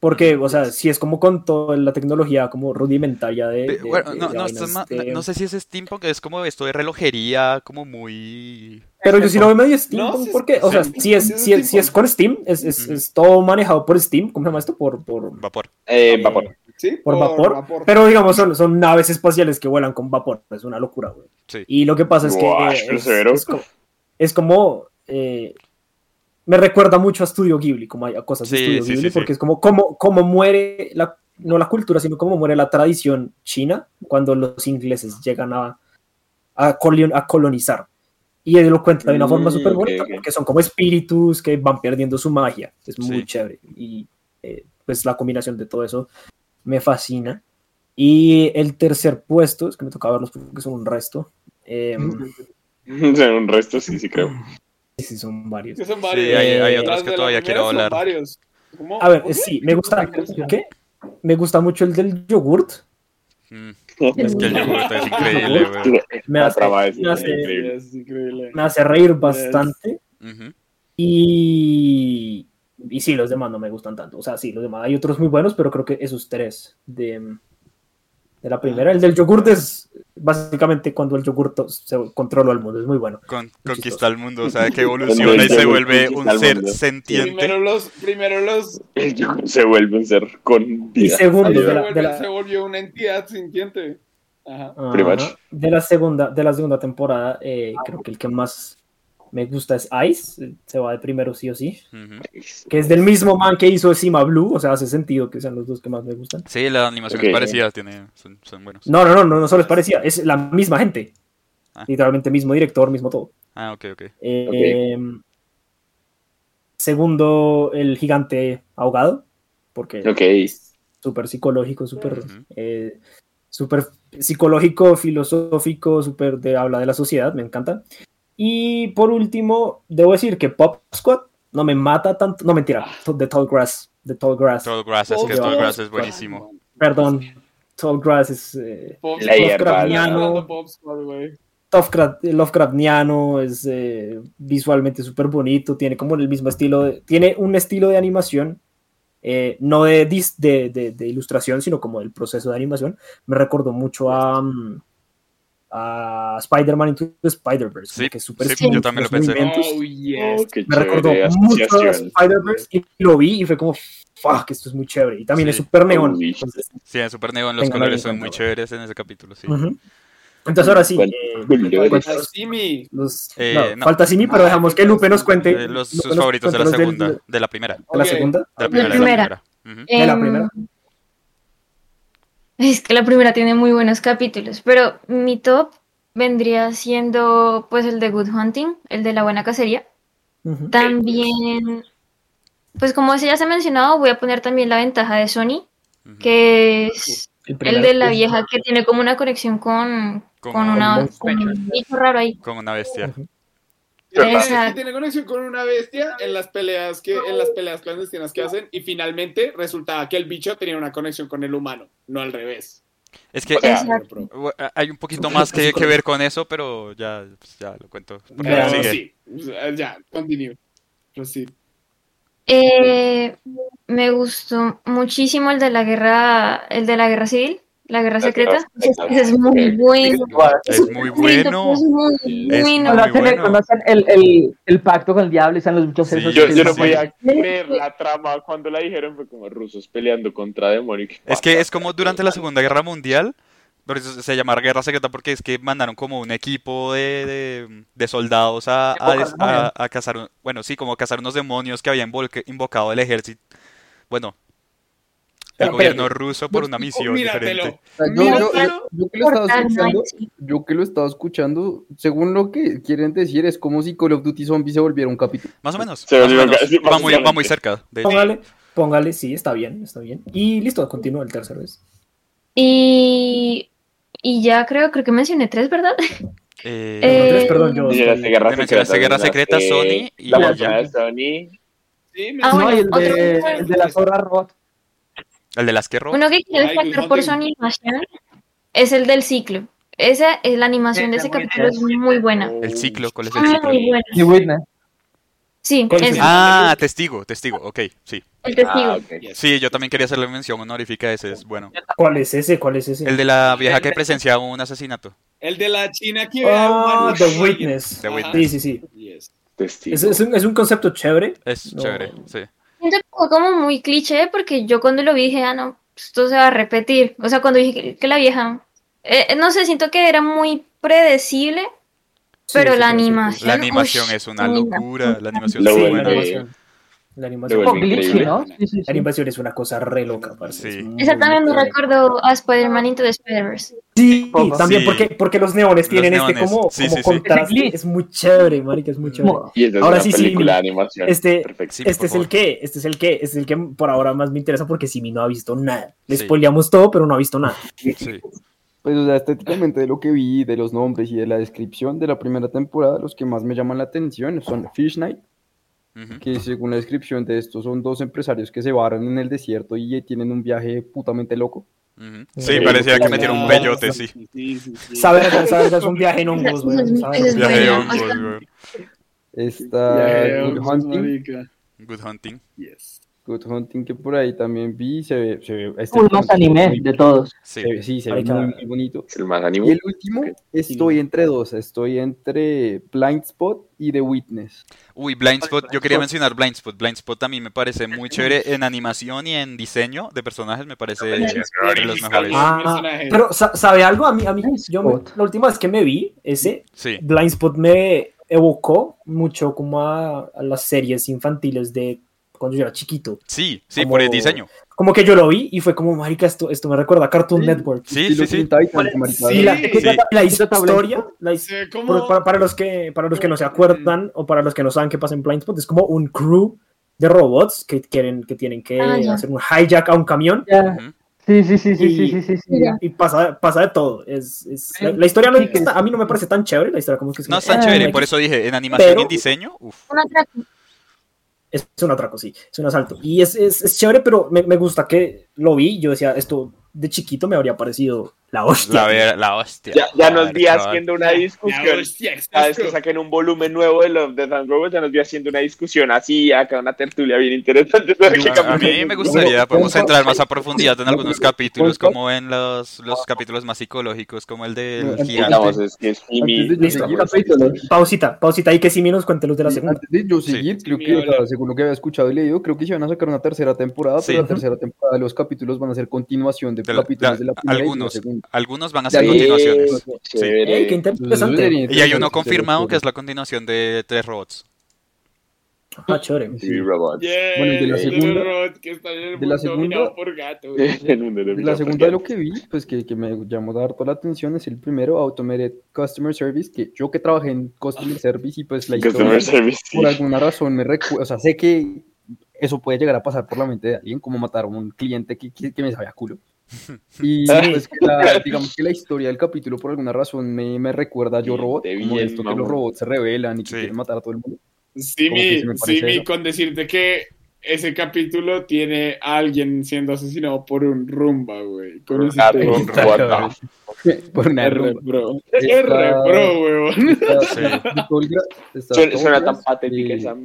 Porque, o sea, si es como con toda la tecnología como rudimentaria de... De- bueno, de- no, de no, vainas no sé si es steampunk, es como esto de relojería, como muy... Pero yo sí lo veo medio Steam, No, sí es- porque, o sea, sí, si es, si es, si es steampunk. con Steam, es, es, es todo manejado por Steam, ¿cómo se llama esto? Por, por, vapor. Eh, vapor. Sí, por vapor. Pero digamos, son, son naves espaciales que vuelan con vapor, es una locura, güey. Sí. Y lo que pasa es que eh, pero es, severo. es como, es como, eh, me recuerda mucho a Studio Ghibli, como hay a cosas de Sí, Studio sí, Ghibli, sí, sí. porque es como, como, como muere la, no la cultura, sino como muere la tradición china cuando los ingleses llegan a, a, colon- a colonizar. Y él lo cuenta de una forma Mm, súper bonita, porque son como espíritus que van perdiendo su magia. Es muy Sí. chévere. Y eh, pues la combinación de todo eso me fascina. Y el tercer puesto, es que me toca verlos porque son un resto. eh, Son un resto, sí, sí creo. Sí, sí, son varios. Que son Sí, varios. hay, hay Eh, otros que todavía quiero hablar. varios. ¿Cómo? A ver, ¿Cómo? sí, me gusta. ¿Qué? Me gusta mucho el del yogurt. Mm, Es que el yogur es increíble, güey. Me hace, me hace- increíble. Es increíble. me hace reír bastante. Y, y sí, los demás no me gustan tanto. O sea, sí, los demás. Hay otros muy buenos, pero creo que esos tres de, de la primera. El del yogurt es básicamente cuando el yogurt se controla el mundo. Es muy bueno. Con- conquista el mundo, o sea, que evoluciona y se vuelve un ser sentiente. Primero los, primero los El yogur se vuelve un ser con Y vida. segundo, se, de la, vuelve- de la- se volvió una entidad sintiente. Ajá. Much. de la segunda, de la segunda temporada, eh, creo que el que más me gusta es Ice. Se va de primero sí o sí. Ujú. Que es del mismo man que hizo Cima Blue. O sea, hace sentido que sean los dos que más me gustan. Sí, la animación Ok. es parecida, tiene, son, son buenos. No, no, no, no, no solo es parecida. Es la misma gente. Ah. Literalmente mismo director, mismo todo. Ah, ok, ok. Eh, Segundo, el gigante ahogado. Porque Ok. es súper psicológico, súper Ujú. eh, súper psicológico, filosófico, súper de habla de la sociedad, me encanta. Y por último, debo decir que Pop Squad no me mata tanto, no mentira, The Tall Grass, The Tall Grass, Tall Grass, es que Tall Grass es buenísimo. perdón, Tall Grass es eh, Pop La Squad. hierba. Hablando Pop Squad, güey. Lovecraft- Lovecraftiano, es eh, visualmente súper bonito, tiene como el mismo estilo, de- tiene un estilo de animación, eh, no de, dis- de, de- de ilustración, sino como el proceso de animación. Me recordó mucho a, mm, a Spider-Man Into the Spider-Verse, Sí, que es súper sí, yo también lo pensé. Oh, yes. Oh, Me recordó mucho a. Spider-Verse y lo vi y fue como, fuck, esto es muy chévere. Y también Sí. es súper neón. Entonces, Sí, en Super Neon los colores son muy chéveres en ese capítulo, sí. Entonces ahora sí, eh, Eh, falta Simi, pero dejamos que Lupe nos cuente Eh, los, Lupe sus favoritos de la segunda, de la primera. de la segunda. De la primera, de la primera. De la primera. Es que la primera tiene muy buenos capítulos, pero mi top vendría siendo pues el de Good Hunting, el de la buena cacería. También, pues como ya se ha mencionado, voy a poner también la ventaja de Sony, que es el de la vieja que tiene como una conexión con, Con con un una, con un bicho raro ahí. Con una bestia. Tiene conexión con una bestia en las peleas que en las peleas clandestinas que hacen y finalmente resultaba que el bicho tenía una conexión con el humano, no al revés. Es que O sea, Exacto. u- hay un poquito más que, que ver con eso, pero ya, pues, ya lo cuento. Pero sí, ya, continúo. Eh, me gustó muchísimo el de la guerra, el de la guerra civil, la guerra secreta. Ese es muy bueno. Es muy bueno. Es muy Es bueno. Hacen, el, el, el, el pacto con el diablo y están los bichos Sí, esos Yo, yo no podía creer la trama cuando la dijeron, fue como rusos peleando contra demonios. Es que es como durante la Segunda Guerra Mundial, por eso se llama Guerra Secreta, porque es que mandaron como un equipo de, de- de soldados a, a, a- a cazar, bueno, sí, como cazar unos demonios que habían volque- invocado el ejército, bueno, el gobierno ruso por una misión Míratelo. diferente. Yo, yo- Míratelo. yo que lo estaba escuchando, yo que lo estaba escuchando, según lo que quieren decir, es como si Call of Duty Zombie se volviera un capítulo. Más o menos, Se más o volvió- menos. sí, Va, muy, va muy cerca, de. Póngale, póngale, sí, está bien, está bien. Y listo, continúa el tercer vez. Y, y ya creo, creo que mencioné tres, ¿verdad? Eh, Eh, Tres, perdón, yo mencionaste Guerra Me mencionaste Secreta. Guerra Secreta, mencionaste Sony y La Sony. Sí, me- Ah, No, bueno, y el de, el de la zorra rot. El de las que roban. Uno que quiero destacar por su animación es el del ciclo. Esa es la animación de ese muy capítulo es muy buena. El ciclo, ¿cuál es el Muy ciclo? buena. Y Witness. Sí, ¿Cuál es Ah, testigo, testigo, ok, sí. el testigo. Ah. Sí, yo también quería hacerle mención honorífica a ese, es bueno. ¿Cuál es ese? ¿Cuál es ese? El de la vieja que presencia un asesinato. El de la China que Ah, The. Witness. The. Witness. Sí, sí, sí. Yes. Testigo. Es, es un, es un concepto chévere. Es No. chévere, sí. Siento como muy cliché porque yo cuando lo vi dije, ah, no, esto se va a repetir. O sea, cuando dije que, que la vieja, eh, no sé, siento que era muy predecible, Sí, pero sí, la sí, sí. animación. La animación ush, es una locura, la animación es buena. animación. La animación. poco glitchy. ¿no? Sí, sí, La animación es una cosa re loca, parce. Esa también me recordó a Spider-Man Into the Spider-Verse. Sí, también Sí. porque, porque los neones Los tienen neones. este como, Sí, como sí, contraste. Es muy chévere, marica, es muy chévere. Y es Ahora sí, sí, este- este es el que, este es el que, este es el que por ahora más me interesa porque Simi no ha visto nada. Le Sí. spoileamos todo, pero no ha visto nada. Sí. Pues, o sea, estéticamente de lo que vi, de los nombres y de la descripción de la primera temporada, los que más me llaman la atención son Fish Night, que según la descripción de estos son dos empresarios que se varan en el desierto y tienen un viaje putamente loco. Sí, Sí, parecía que metieron un peyote, sí. Sí, sí, sí. Saber, saber, es un viaje en hongos, Esa- güey. es Viaje hongos, O sea, güey. Está Good Hunting. Good Hunting. Yes. Good Hunting que por ahí también vi, se ve, se ve Uy, más anime muy- de todos. Sí. se ve- sí, se ve muy, muy bonito. Es el más Y ánimo. el último, estoy entre dos, estoy entre Blind Spot y The Witness. Uy, Blind Spot, yo quería mencionar Blind Spot. Blind Spot a mí me parece muy chévere en animación y en diseño de personajes, me parece de los mejores. Ah, pero sa- ¿sabe algo? A mí, a mí Blind yo me- Spot. la última vez que me vi ese, Sí, Blind Spot me evocó mucho como a, a las series infantiles de cuando yo era chiquito. sí, sí, Como- por el diseño. Como que yo lo vi y fue como, marica, esto, esto me recuerda a Cartoon Sí. Network. Sí, sí, sí. Y la, Sí. la- la Sí. historia, la como- para, para los que, para los que no se acuerdan o para los que no saben qué pasa en Blind Spot, es como un crew de robots que quieren que tienen que Ah, hacer un hijack a un camión. Sí, sí, sí, sí, sí, Y- sí, sí, y pasa, pasa de todo. Es, es- la, la historia no Sí, que- está- a mí no me parece tan chévere, la historia como que es No es tan eh, chévere, por eso dije, en animación y Pero- en diseño, uf. Una. Es un atraco, sí, es un asalto. Y es, es, es chévere, pero me, me gusta que lo vi. Yo decía, esto de chiquito me habría parecido la hostia. La, ver- la hostia. Ya, ya nos vi haciendo una discusión. hostia, Cada vez que saquen un volumen nuevo de los de Than Robots, ya nos vi haciendo una discusión así, acá una tertulia bien interesante. A, mí me gustaría, podemos entrar más a profundidad en algunos capítulos, como en los, los capítulos más psicológicos, como el del gigante. Digamos, es que es Jimmy. Antes de Listo. seguir, Capítulos. Pausita, pausita ahí que sí nos cuente los de la segunda. antes de yo Sí. seguir, creo Sí, que, o sea, hola. según lo que había escuchado y leído, creo que se van a sacar una tercera temporada, Sí. pero la tercera temporada de los capítulos van a ser continuación de, De capítulos de- de la primera y de la algunos, segunda. Algunos van a ser Sí. continuaciones. Chévere. Ey, qué interesante. Y hay uno confirmado que es la continuación de Tres Robots. Ah, chévere. Sí, robots. Yeah, Bueno, y de la segunda- robots que están en el de la mundo dominado segunda- por mundo de La segunda de lo que vi, pues que, que me llamó harto la atención es el primero, Automated Customer Service, que yo que trabajé en Customer Service y pues la Customer historia, Service. sí. por alguna razón me recuerda, o sea, sé que eso puede llegar a pasar por la mente de alguien, como matar a un cliente que, que, que me sabía culo. Y pues que la- digamos que la historia del capítulo por alguna razón me, me recuerda a Yo Sí, Robot, de como bien, esto que mamón. los robots se rebelan y que Sí. quieren matar a todo el mundo. Sí, que mi, parece sí, mi, eso. con decirte que ese capítulo tiene a alguien siendo asesinado por un rumba, güey. Ah, tema. un robot. Por una R, rumba. bro. Está- R, bro, weón. Está- Sí. Suena, suena tan patética eh, esa,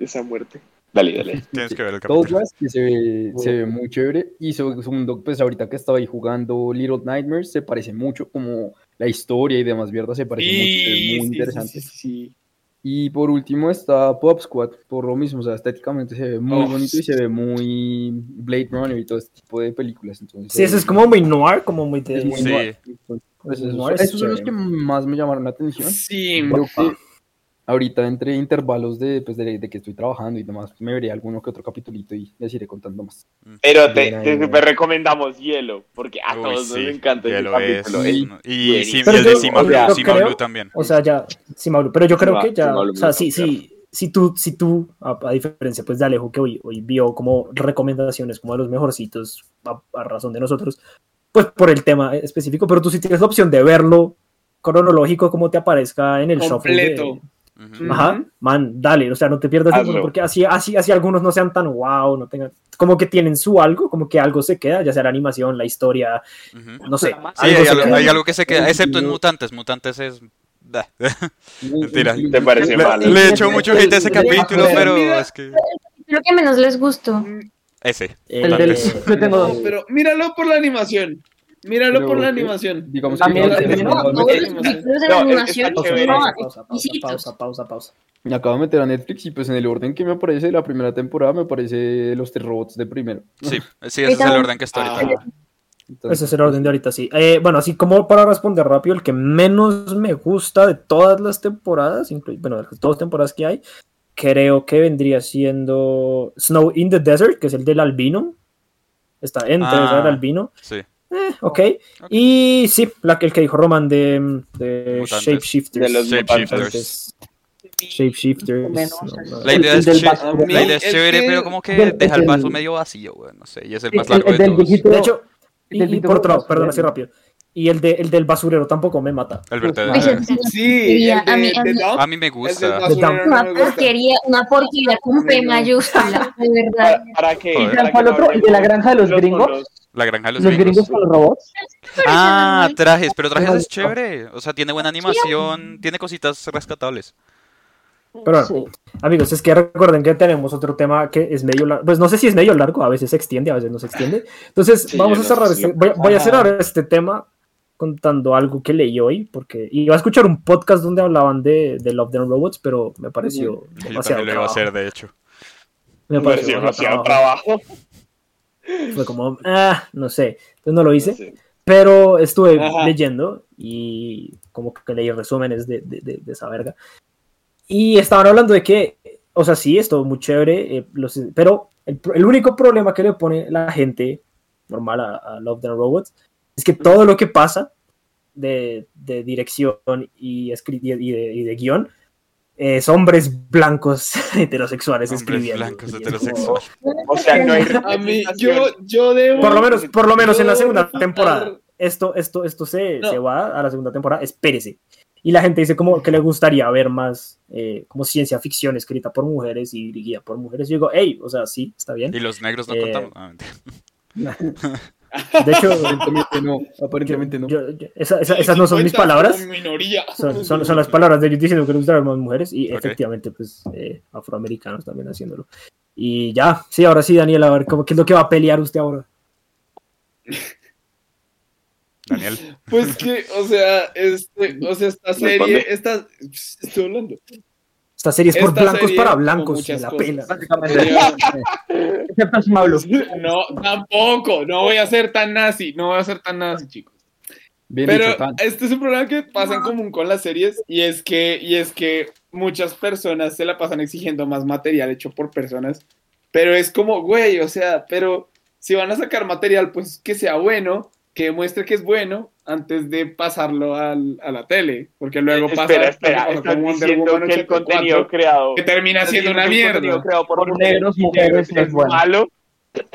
esa muerte. Dale, dale. Tienes que ver el capítulo. Douglas, que se ve, se ve muy chévere. Y segundo, pues ahorita que estaba ahí jugando Little Nightmares, se parece mucho como la historia y demás mierda, se parece mucho, es muy sí, interesante. sí, sí. Y por último está Pop Squad, por lo mismo, o sea, estéticamente se ve muy Oh, bonito y se ve muy Blade Runner y todo este tipo de películas. Entonces, Sí, eso es como muy noir, como muy es muy Sí. noir. Entonces, pues, esos, esos son los que más me llamaron la atención. Sí, Creo que ahorita entre intervalos de, pues, de, de que estoy trabajando y demás, me veré alguno que otro capitulito y les iré contando más. Pero te, te recomendamos Hielo, porque a Uy, todos sí, nos encanta ese Hielo es. capítulo. Sí. Y, y, sí, Pero el de yo- Sima yo Blue, creo- Sima Blue también. O sea, ya, Mauro, pero yo creo que ya, o sea, sí, claro. sí, si tú, si tú, a, a diferencia pues de Alejo, que hoy, hoy vio como recomendaciones como de los mejorcitos a, a razón de nosotros, pues por el tema específico, pero tú sí tienes la opción de verlo cronológico como te aparezca en el shuffle de- Ajá, man, dale, o sea, no te pierdas ninguno, porque así, así, así algunos no sean tan wow, no tengan, como que tienen su algo, como que algo se queda, ya sea la animación, la historia, no sé. Sí, algo hay algo, queda. hay algo que se queda, excepto en Mutantes. Mutantes es. Mentira. ¿Te parece Le, mal? le echo mucho hate a ese capítulo, pero es que. Lo que menos les gustó. Ese. El del- yo tengo No, pero míralo por la animación. Míralo Pero, por la animación. Digamos También que No, la es- animación está Pausa, pausa, pausa, pausa, exquisitos. pausa, pausa, pausa. me acabo de meter a Netflix y pues en el orden que me aparece de la primera temporada me aparece los tres robots de primero. Sí, sí, ese es el orden que está ahorita. Ah, Entonces, Ese es el orden de ahorita, sí. Eh, bueno, así como para responder rápido, el que menos me gusta de todas las temporadas, bueno, de las dos temporadas que hay, creo que vendría siendo Snow in the Desert, que es el del albino. Está entre Ah. el albino. Sí. Eh, ok. Y sí, la, que- el que dijo Roman de, de Mutantes. Shapeshifters. De los Shapeshifters. Shapeshifters. No. La El- idea el es, del la idea es chévere, que- pero como que del- deja el vaso medio vacío, güey. No sé, y es el más el- largo el de del todos. viejito- De hecho, El y, y por otro lado, perdón, así rápido. Y el, de, el del basurero tampoco me mata. El vertedero. Sí, el A mí- de, a mí- A mí me el del gusta. Una me gusta. porquería, una porquería con P mayúscula, de verdad. ¿Para, para qué? Joder. Para que ¿Cuál no otro? ¿El de la granja de los gringos? La granja de los, Los gringos. gringos con los robots. Ah, trajes, pero trajes es chévere. O sea, tiene buena animación, tiene cositas rescatables. Pero Sí. bueno, amigos, es que recuerden que tenemos otro tema que es medio largo. Pues no sé si es medio largo, a veces se extiende, a veces no se extiende. Entonces, Sí, vamos a cerrar este. Voy, voy a cerrar este tema contando algo que leí hoy, porque iba a escuchar un podcast donde hablaban de, de Love Death Robots, pero me pareció Yo demasiado también lo iba a trabajo. hacer, de hecho. Me Me pareció demasiado trabajo. trabajo. Fue como, ah, no sé. Entonces no lo hice. No sé. Pero estuve Ajá. leyendo y como que leí resúmenes de, de- de- de esa verga. Y estaban hablando de que, o sea, sí, esto muy chévere, eh, los- pero el, el único problema que le pone la gente normal a, a Love Death Robots es que todo lo que pasa de, de dirección y, y, de, y de guion es hombres blancos heterosexuales Hombres escribiendo. blancos heterosexuales. O sea, no hay A mí, yo, yo debo. por lo menos, por lo menos en la yo segunda temporada. Esto, esto, esto se, No. se va a la segunda temporada, espérese. Y la gente dice como que le gustaría ver más eh, como ciencia ficción escrita por mujeres y dirigida por mujeres. Y digo, hey, o sea, sí, está bien. Y los negros no Eh, contamos. Ah. De hecho, aparentemente no, aparentemente no. yo- yo- esa- esa- esas no son mis palabras. Son, son, son las palabras de ellos diciendo que gustaría ver más mujeres y efectivamente, pues, eh, afroamericanos también haciéndolo. Y ya, sí, ahora sí, Daniel, a ver, ¿cómo, ¿qué es lo que va a pelear usted ahora? Daniel. Pues que, o sea, este, o sea, esta serie, esta, estoy hablando. Esta serie es por Esta blancos para blancos, la pela. Excepto Pablo. No, tampoco, no voy a ser tan nazi, no voy a ser tan nazi, chicos. Bien Pero este es un problema que pasa en común con las series y es que y es que muchas personas se la pasan exigiendo más material hecho por personas, pero es como, güey, o sea, pero si van a sacar material, pues que sea bueno, que demuestre que es bueno antes de pasarlo al- a la tele, porque luego pasa espera, espera. lo que pasó Estás con Wonder Woman que el 84, contenido creado. que termina siendo una que mierda. creado por, Por negros, mujeres, no es bueno. malo.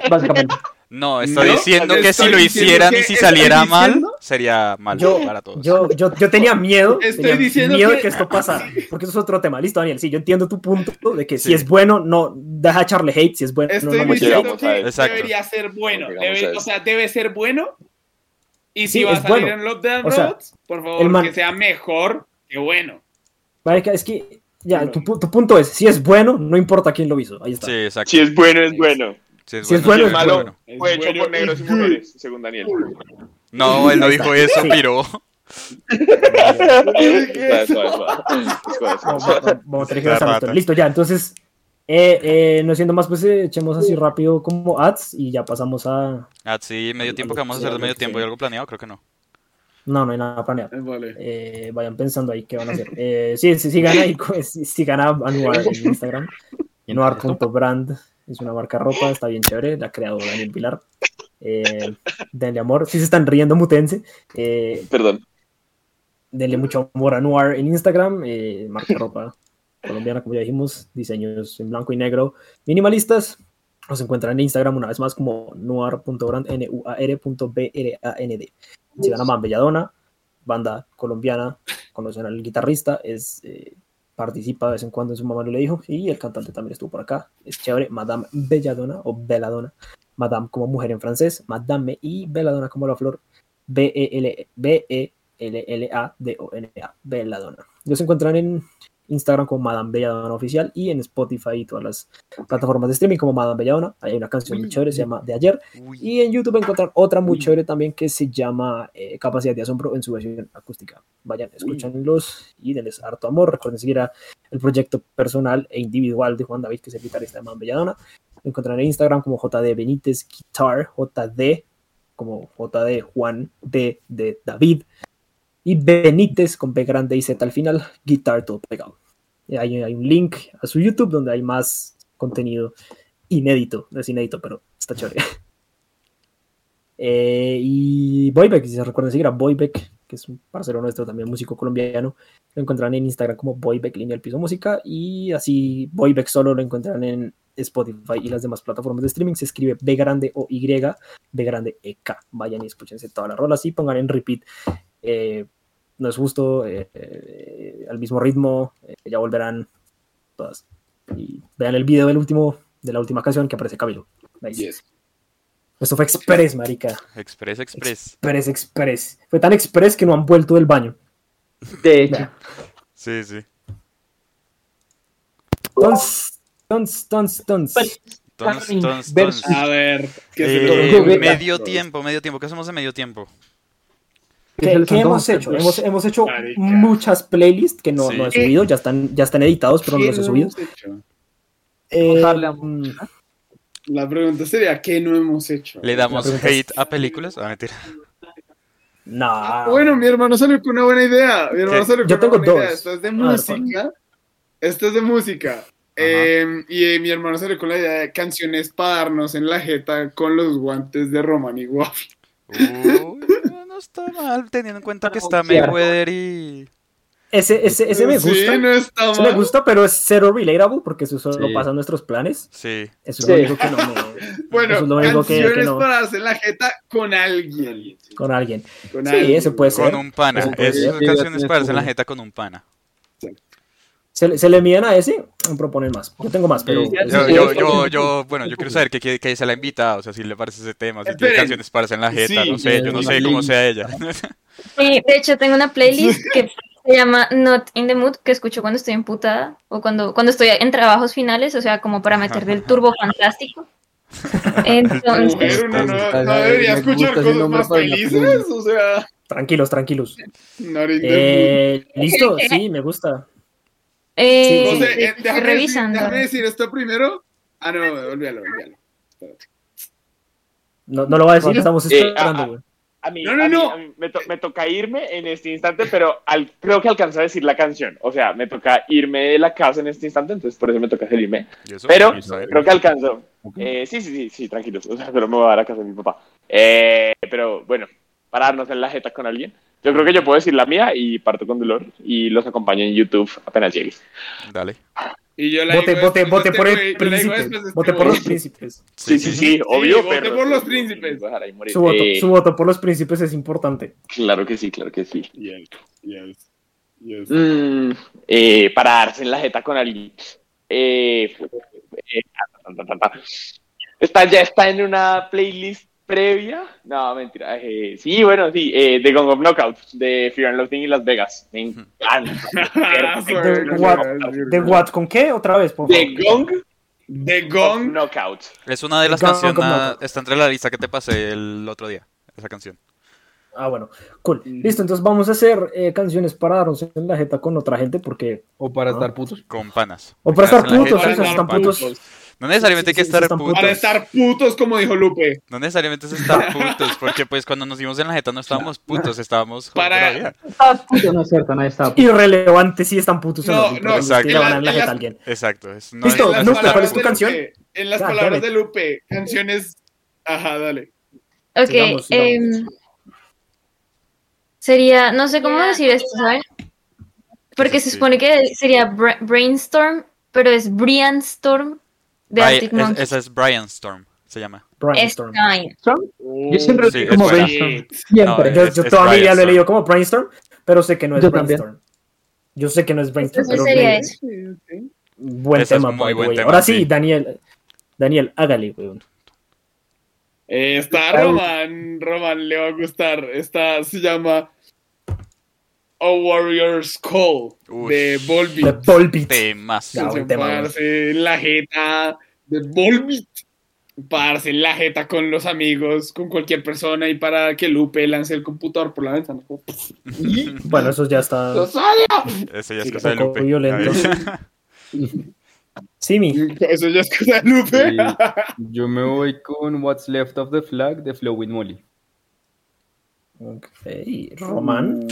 Básicamente. No, está No, diciendo que si estoy lo diciendo hicieran que y si estoy saliera mal, diciendo- sería mal Yo- para todos. Yo, yo, yo tenía miedo, Estoy tenía diciendo miedo de que- que esto pasara, porque eso es otro tema. Listo, Daniel, sí, yo entiendo tu punto de que Sí. si es bueno, no deja echarle hate, si es bueno, Estoy no, no diciendo que debería ser bueno. Debe- o sea, debe ser bueno. Y si Sí, va a salir bueno. en Love Death O sea, Robots, por favor, el man- que sea mejor que bueno. Marica, es que, ya, tu, pu- tu punto es, si es bueno, no importa quién lo hizo, ahí está. Sí, exacto. Si es bueno, es bueno. Si es si es bueno, bueno, es malo. bueno. Fue hecho bueno por negros y mujeres, según Daniel. No, él no dijo eso, piro. Listo, ya, entonces, eh, eh, no siendo más, pues eh, echemos así rápido como ads y ya pasamos a... Ah, sí, medio tiempo que vamos a hacer de medio tiempo y algo planeado, creo que no. No, no hay nada planeado. Vale. Eh, vayan pensando ahí qué van a hacer. Eh, sí, sí, sigan ahí, pues, sigan a Anuar en Instagram. Anuar.brand es una marca ropa, está bien chévere, la ha creado Daniel Pilar. Eh, denle amor, si se están riendo, mutense. Eh, Perdón. denle mucho amor a Noir en Instagram, eh, marca ropa colombiana, como ya dijimos, diseños en blanco y negro minimalistas. Nos encuentran en Instagram una vez más como noir.brand, N-U-A-R.B-R-A-N-D. Sigan a Man Belladona, banda colombiana, conocen al guitarrista, es, eh, participa de vez en cuando en su mamá lo le dijo, y el cantante también estuvo por acá, es chévere, Madame Belladona o Belladona, Madame como mujer en francés, Madame y Belladona como la flor, B-E-L, B-E B-E-L-L-A-D-O-N-A, Belladonna. Los encuentran en Instagram como Madame Belladonna Oficial y en Spotify y todas las plataformas de streaming como Madame Belladonna. Hay una canción muy chévere, se llama De Ayer. Uy, Y en YouTube encuentran otra muy chévere también que se llama eh, Capacidad de Asombro en su versión acústica. Vayan, escúchanlos y denles harto amor. Recuerden seguir a el proyecto personal e individual de Juan David, que es el guitarrista de Man Belladonna. Lo encontrarán en Instagram como JD Benítez Guitar, JD como JD Juan D de David. Y Benítez con B grande y Z al final, Guitar todo pegado. Hay, hay un link a su YouTube donde hay más contenido inédito. No es inédito, pero está chévere. Eh, y Boybeck, si se recuerdan seguir a Boybeck, que es un parcero nuestro también, músico colombiano, lo encontrarán en Instagram como Boybeck Línea del Piso Música y así Boybeck solo lo encontrarán en Spotify y las demás plataformas de streaming. Se escribe B grande o Y, B grande EK. Vayan y escúchense todas las rolas y pongan en repeat. Eh, no es justo, eh, eh, al mismo ritmo, eh, ya volverán todas. Y vean el video del último, de la última canción que aparece Camilo. Nice. Yes. Esto fue Express, marica. Express, Express. Express, Express. Fue tan Express que no han vuelto del baño. De hecho, Sí, sí. Tons, tons, tons, tons. Tons, Carmen tons, versus- tons. A ver, ¿qué se Eh, medio tiempo, medio tiempo. ¿Qué hacemos de medio tiempo? ¿Qué hemos hecho? Hemos, hemos hecho Marica. muchas playlists que no, Sí. no he subido, ya están, ya están editados, pero no ¿Qué los he no subido. hemos hecho? Eh, darle a- La pregunta sería, ¿qué no hemos hecho? ¿Le damos es- hate a películas? Ah, mentira. nah. Bueno, mi hermano salió con una buena idea. Mi hermano salió con Yo una tengo buena idea. dos. Esto es de A ver, música. Esto es de música. Eh, y eh, mi hermano salió con la idea de canciones para darnos en la jeta con los guantes de Roman y Waffle. No, no está mal, teniendo en cuenta que está Mayweather y... Ese, ese, ese me gusta. Sí, no está Ese me mal. gusta, pero es cero relatable porque eso solo Sí. pasa en nuestros planes. Sí. Eso es Sí. lo único que no me. Bueno, eso es lo único que, canciones que no. para en la jeta con alguien. Con alguien. Con Sí, alguien. eso puede ser. Con un pana. Eso Es canciones para hacer la jeta con un pana. Se, le- se le miden a ese, proponen más. Yo tengo más, pero. Yo, yo, yo, bueno, yo quiero saber qué, qué, qué dice la invitada, o sea, si le parece ese tema, si tiene canciones para hacer en la jeta, Sí, no sé, yo no sé cómo sea ella. Sí, de hecho tengo una playlist que se llama Not in the Mood, que escucho cuando estoy emputada o cuando, cuando estoy en trabajos finales, o sea, como para meter del turbo fantástico. Entonces, no, Entonces, no debería escuchar cosas más felices, o sea, Tranquilos, tranquilos. Eh, Listo, sí, me gusta. Eh, sé, estoy eh, déjame, decir, revisando. déjame decir esto primero. Ah, no, olvídalo, olvídalo. No, no lo va a decir, estamos Eh, esperando, güey. A mí, No, no, a mí- no. a mí me, to- me toca irme en este instante, pero al, creo que alcanzo a decir la canción. O sea, me toca irme de la casa en este instante, entonces por eso me toca salirme. Pero creo que alcanzo. Eh, sí, sí, sí, sí, tranquilos. O sea, pero me voy a dar a casa de mi papá. Eh, pero bueno, para darnos en la jeta con alguien. Yo creo que yo puedo decir la mía y parto con dolor y los acompaño en YouTube apenas llegue. Dale. Y yo la Vote, digo vote, vote por el príncipe. de este Vote por los príncipes. Sí, sí, sí, obvio, vote pero. por los príncipes. Morir. Su voto, Eh, su voto por los príncipes es importante. Claro que sí, claro que sí. Yes, yes, yes. Mm, eh, para darse en la jeta con alguien. Eh, eh. Está, ya está en una playlist previa. No, mentira. eh, sí, bueno, sí. Eh, The Gong of Knockout de Fear and Loathing y Las Vegas. Me encanta. Ah, ¿De what? ¿Con qué? Otra vez, por The favor. Gong The of Gong. Knockout. Es una de las canciones, está entre la lista que te pasé el otro día, esa canción. Ah, bueno, cool. Listo, entonces vamos a hacer eh, canciones para darnos en la jeta con otra gente porque... O para Ah. estar putos. Con panas. O para estar putos, están panas. putos. No necesariamente hay que Sí, sí, estar putos. Para estar putos, como dijo Lupe. No necesariamente es estar putos, porque pues cuando nos dimos en la jeta no estábamos putos, estábamos Para- la vida. Estaba puto, no es cierto, nadie estaba puto. Irrelevante si están putos o No, no. exacto. En la la- jeta alguien. Exacto. Es, no Listo, Lupe, ¿cuál es tu canción? En las Ah, palabras dale. de Lupe, canciones. Ajá, dale. Ok, em, sería, no sé cómo decir esto, ¿sabes? Porque se Sí. supone que sería bra- Brainstorm, pero es Brianstorm de Bri- Arctic es- Monkeys. esa es Brian Storm, se llama. Brainstorm. Stein. Yo siempre lo Sí, como brainstorm. Siempre. No, Yo, es- yo es toda mi vida lo he leído como Brainstorm, pero sé que no es Yo también. Brainstorm. Yo sé que no es Brainstorm, Entonces pero sería me- eso. buen Ese es tema. muy buen tema, Ahora sí, sí. Daniel. Daniel, hágale, weón. Eh, está Roman. Roman le va a gustar. Esta se llama A Warrior's Call Ush. de Volbeat. De Volbeat. Temas. Parce, la jeta de Volbeat. Parce, la jeta con los amigos, con cualquier persona y para que Lupe lance el computador por la ventana. Bueno, eso ya está. Ese ya es Sí, cosa de un poco Lupe. violento. Ver. Simi. Eso ya es cosa de Lupe. Sí, yo me voy con What's Left of the Flag de Flowing Molly. Ok. Román.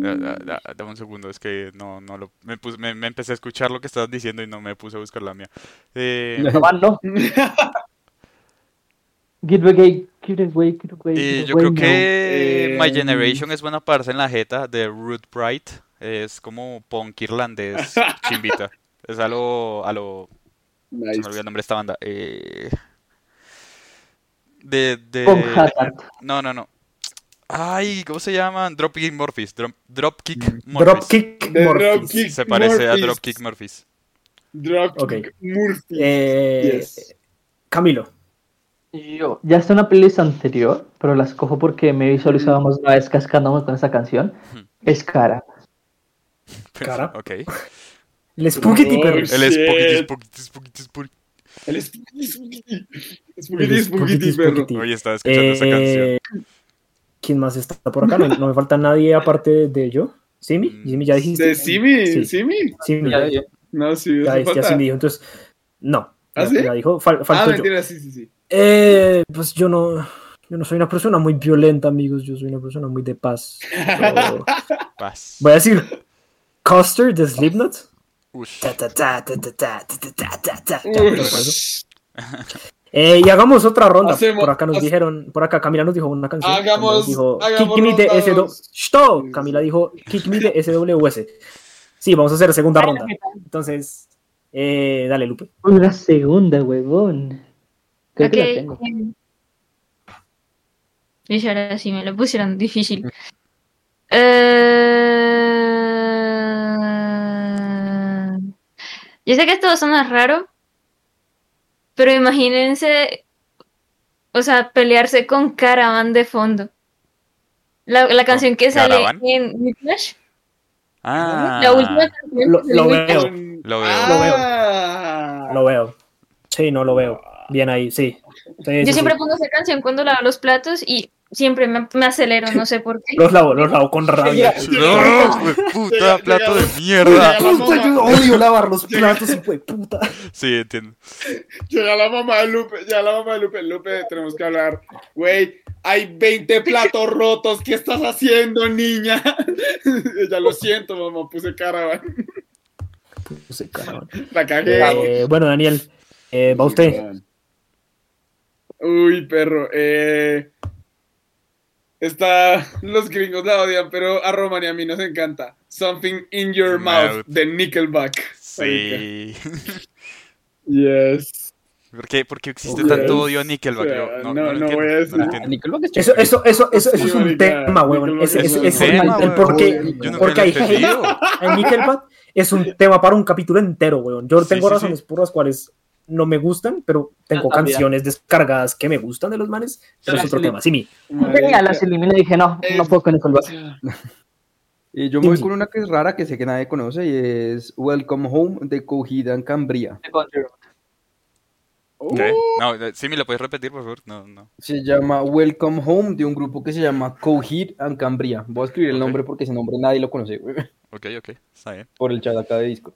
Da- Dame un segundo, es que no, no lo. Me, puse- me, me empecé a escuchar lo que estabas diciendo y no me puse a buscar la mía. Eh, Román, no. Get away, get away, get away. y get yo creo que Eh, My Generation es buena parce en la jeta de Root Bright. Es como punk irlandés chimbita. Es a lo. A lo se me olvidó el nombre de esta banda. Eh, de. de Punk Hazard. no, no, no. Ay, ¿cómo se llaman? Dropkick Murphys. Drop, Dropkick Murphys. Dropkick De Murphys. Dropkick Se parece a Murphys. Dropkick Murphys. Dropkick Ok. Murphy. Eh, Yes. Camilo. Yo, ya está en una playlist anterior, pero la escojo porque me he visualizado más una vez cascándome con esa canción. Es cara. Cara. Ok. El Spooky. Oh, El. Spooky, Spooky, Spooky, Spooky. El Spooky Spooky. El Spooky Spooky. Hoy estaba escuchando esa canción. Eh, ¿Quién más está por acá? No, no me falta nadie aparte de yo. ¿Simi? Mm. ¿Simi ya dijiste? De Simi, Sí. Simi. Simi. Ya. No, sí, ya, hace ya falta. Simi dijo. Entonces, no. ¿Ah, ya, sí? ya dijo. Fal- Ah, falto yo. mentira, sí, sí, sí. Eh, pues yo no. Yo no soy una persona muy violenta, amigos. Yo soy una persona muy de paz. Yo- Paz. voy a decir Custer de Slipknot. Eh, y hagamos otra ronda. Hacemos, por acá nos hace... dijeron, por acá Camila nos dijo una canción. Hagamos, dijo, hagamos Kick Me de Camila dijo Kick Me de SWS. Sí, vamos a hacer segunda ronda. Entonces, eh, dale, Lupe. Una segunda, huevón. Creo okay. que la tengo. Eh. Y ahora sí me lo pusieron difícil. Eh, yo sé que esto suena raro, pero imagínense, o sea, pelearse con Caravan de fondo. La, la canción que sale Caravan? en Whiplash, Ah. la última canción Lo- veo. Lo veo. Lo veo. Sí, no lo veo. Bien ahí, sí. Yo sí. siempre pongo esa canción cuando lavo los platos y siempre me, me acelero, no sé por qué. Los lavo, los lavo con rabia. No, güey, puta, plato de mierda. Puta, yo odio lavar los platos, hijo de puta. Sí, entiendo. Llega la mamá de Lupe, llega la mamá de Lupe, Lupe, tenemos que hablar. Güey, hay 20 platos rotos, ¿qué estás haciendo, niña? ya lo siento, mamá, puse cara, Puse cabrón. la cagué. Eh, bueno, Daniel, eh, va usted. Uy, perro, eh... Está, los gringos la odian, pero a Roman y a mí nos encanta. Something in your mouth, Mouth. de Nickelback. Sí. Yes. ¿Por qué, por qué existe Yes. tanto odio a Nickelback? O sea, Yo no, no- voy a decir. Nickelback es Eso, eso, eso, eso, Sí, es un tema, Ese, es un tema, el nunca porque hay en Nickelback es un tema para un capítulo entero, weón. Yo Sí, tengo sí, razones por las cuales no me gustan, pero tengo también. canciones descargadas que me gustan de los manes, pero es otro tema. Sí, mi. Tenía las eliminé y dije, no, no puedo con Nickelback. Y yo me voy Sí. con una que es rara, que sé que nadie conoce, y es Welcome Home de Coheed and Cambria. ¿Qué? No, sí, me lo puedes repetir, por favor. No, no. Se llama Welcome Home de un grupo que se llama Coheed and Cambria. Voy a escribir el nombre porque ese nombre nadie lo conoce güey, Ok, ok, está bien. por el chat acá de disco.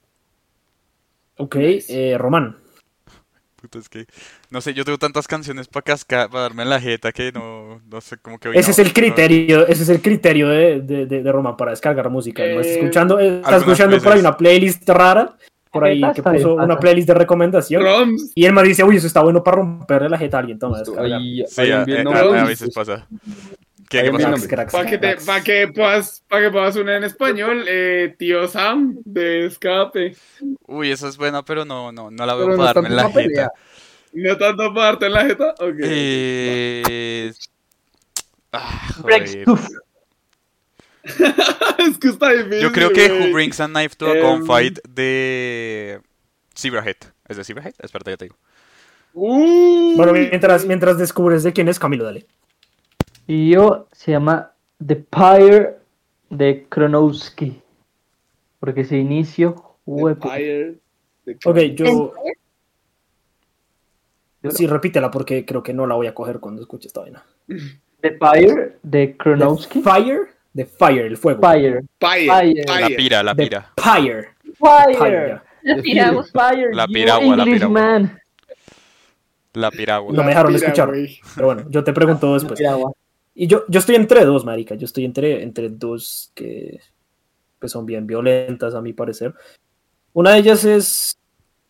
Ok, eh, Román. Puta, es que. No sé, yo tengo tantas canciones para cascar, para darme en la jeta que no, no sé, como que hoy Ese no, es el no- criterio, ese es el criterio de, de, de, de Román para descargar música. ¿no? Está Eh, escuchando, eh, está algunas escuchando por ahí una playlist rara, por ahí que puso una playlist de recomendación. Roms, Y él me dice, uy, eso está bueno para romperle la jeta a alguien. Toma, descarga. Sí, a, eh, a- a veces pasa. Para que, te- cracks. pa' que puedas, pa' que puedas una en español, eh, tío Sam, de escape. Uy, esa es buena, pero no, no, no la veo Pero no para darme en la jeta. ¿No tanto para darte en la jeta? Ok. Eh... Ah, joder. Es que está difícil. Yo creo que. Who Brings a Knife to a Em, Gunfight de Zebrahead. ¿Es de Zebrahead? Espérate, ya te digo. Uh, Bueno, mientras, mientras descubres de quién es Camilo, dale. Y yo se llama The Pyre de Kronowski. Porque ese inicio. huevo. Empire, de- Ok, yo. Sí, repítela porque creo que no la voy a coger cuando escuche esta vaina. The Fire de Kronowski. Fire, de Fire, el fuego. Fire. Fire, Fire. La pira, la The pira. Fire. Fire. La piragua. Fire. La piragua, la piragua. man. La piragua. No me dejaron Pira, escuchar. Pero bueno, yo te pregunto después. Piragua. Y yo, yo estoy entre dos, marica. Yo estoy entre, entre dos que pues, son bien violentas, a mi parecer. Una de ellas es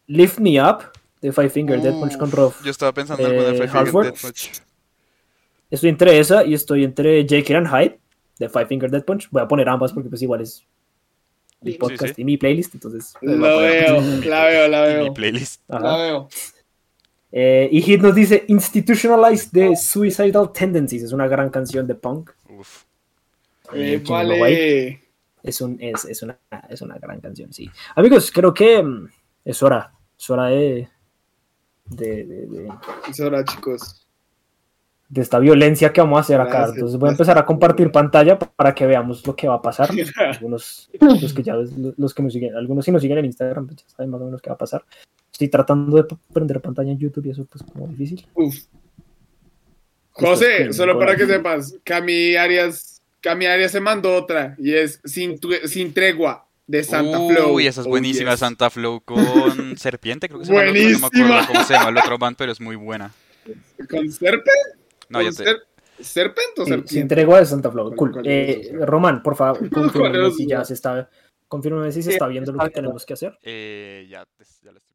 Lift Me Up, de Five Finger Death Punch con Ruff. Yo estaba pensando en Eh, de Five Finger Hardware. Death Punch. Estoy entre esa y estoy entre Jake and Hyde, de Five Finger Death Punch. Voy a poner ambas porque pues igual es mi podcast sí. y mi playlist, entonces... pues, voy a Lo poner- veo, la veo, la Y mi veo. playlist. Ajá. La veo. Eh, y Hit nos dice Institutionalized de Suicidal Tendencies. Es una gran canción de punk. Uf. Eh, White. vale. Es, un, es, es, una, es una gran canción, sí. Amigos, creo que mm, es hora. Es hora de, de, de, de- Es hora, chicos. De esta violencia que vamos a hacer acá. Entonces voy a empezar a compartir pantalla para que veamos lo que va a pasar. Algunos, los que ya los que nos siguen, algunos si nos siguen en Instagram, pues ya saben más o menos qué va a pasar. Estoy tratando de prender pantalla en YouTube y eso pues como difícil. Uf. José, es solo para que sepas, Cami Arias, Cami Arias se mandó otra y es Sin, tu- sin tregua de Santa Flow. Uy, esa es Oh, buenísima, yes. Santa Flow con Serpiente, creo que se llama. otro, No me Buenísima. acuerdo cómo se llama el otro band, pero es muy buena. ¿Con Serpent? No, ya ¿Con te... Ser- ¿Serpent o Sí, Serpiente? sin tregua de Santa. ¿Cuál- Cool. Eh? Román, por favor, confírmame ¿Cuál es si ya se está, confírmame si se está viendo lo que tenemos que hacer. Eh, ya, te- ya lo estoy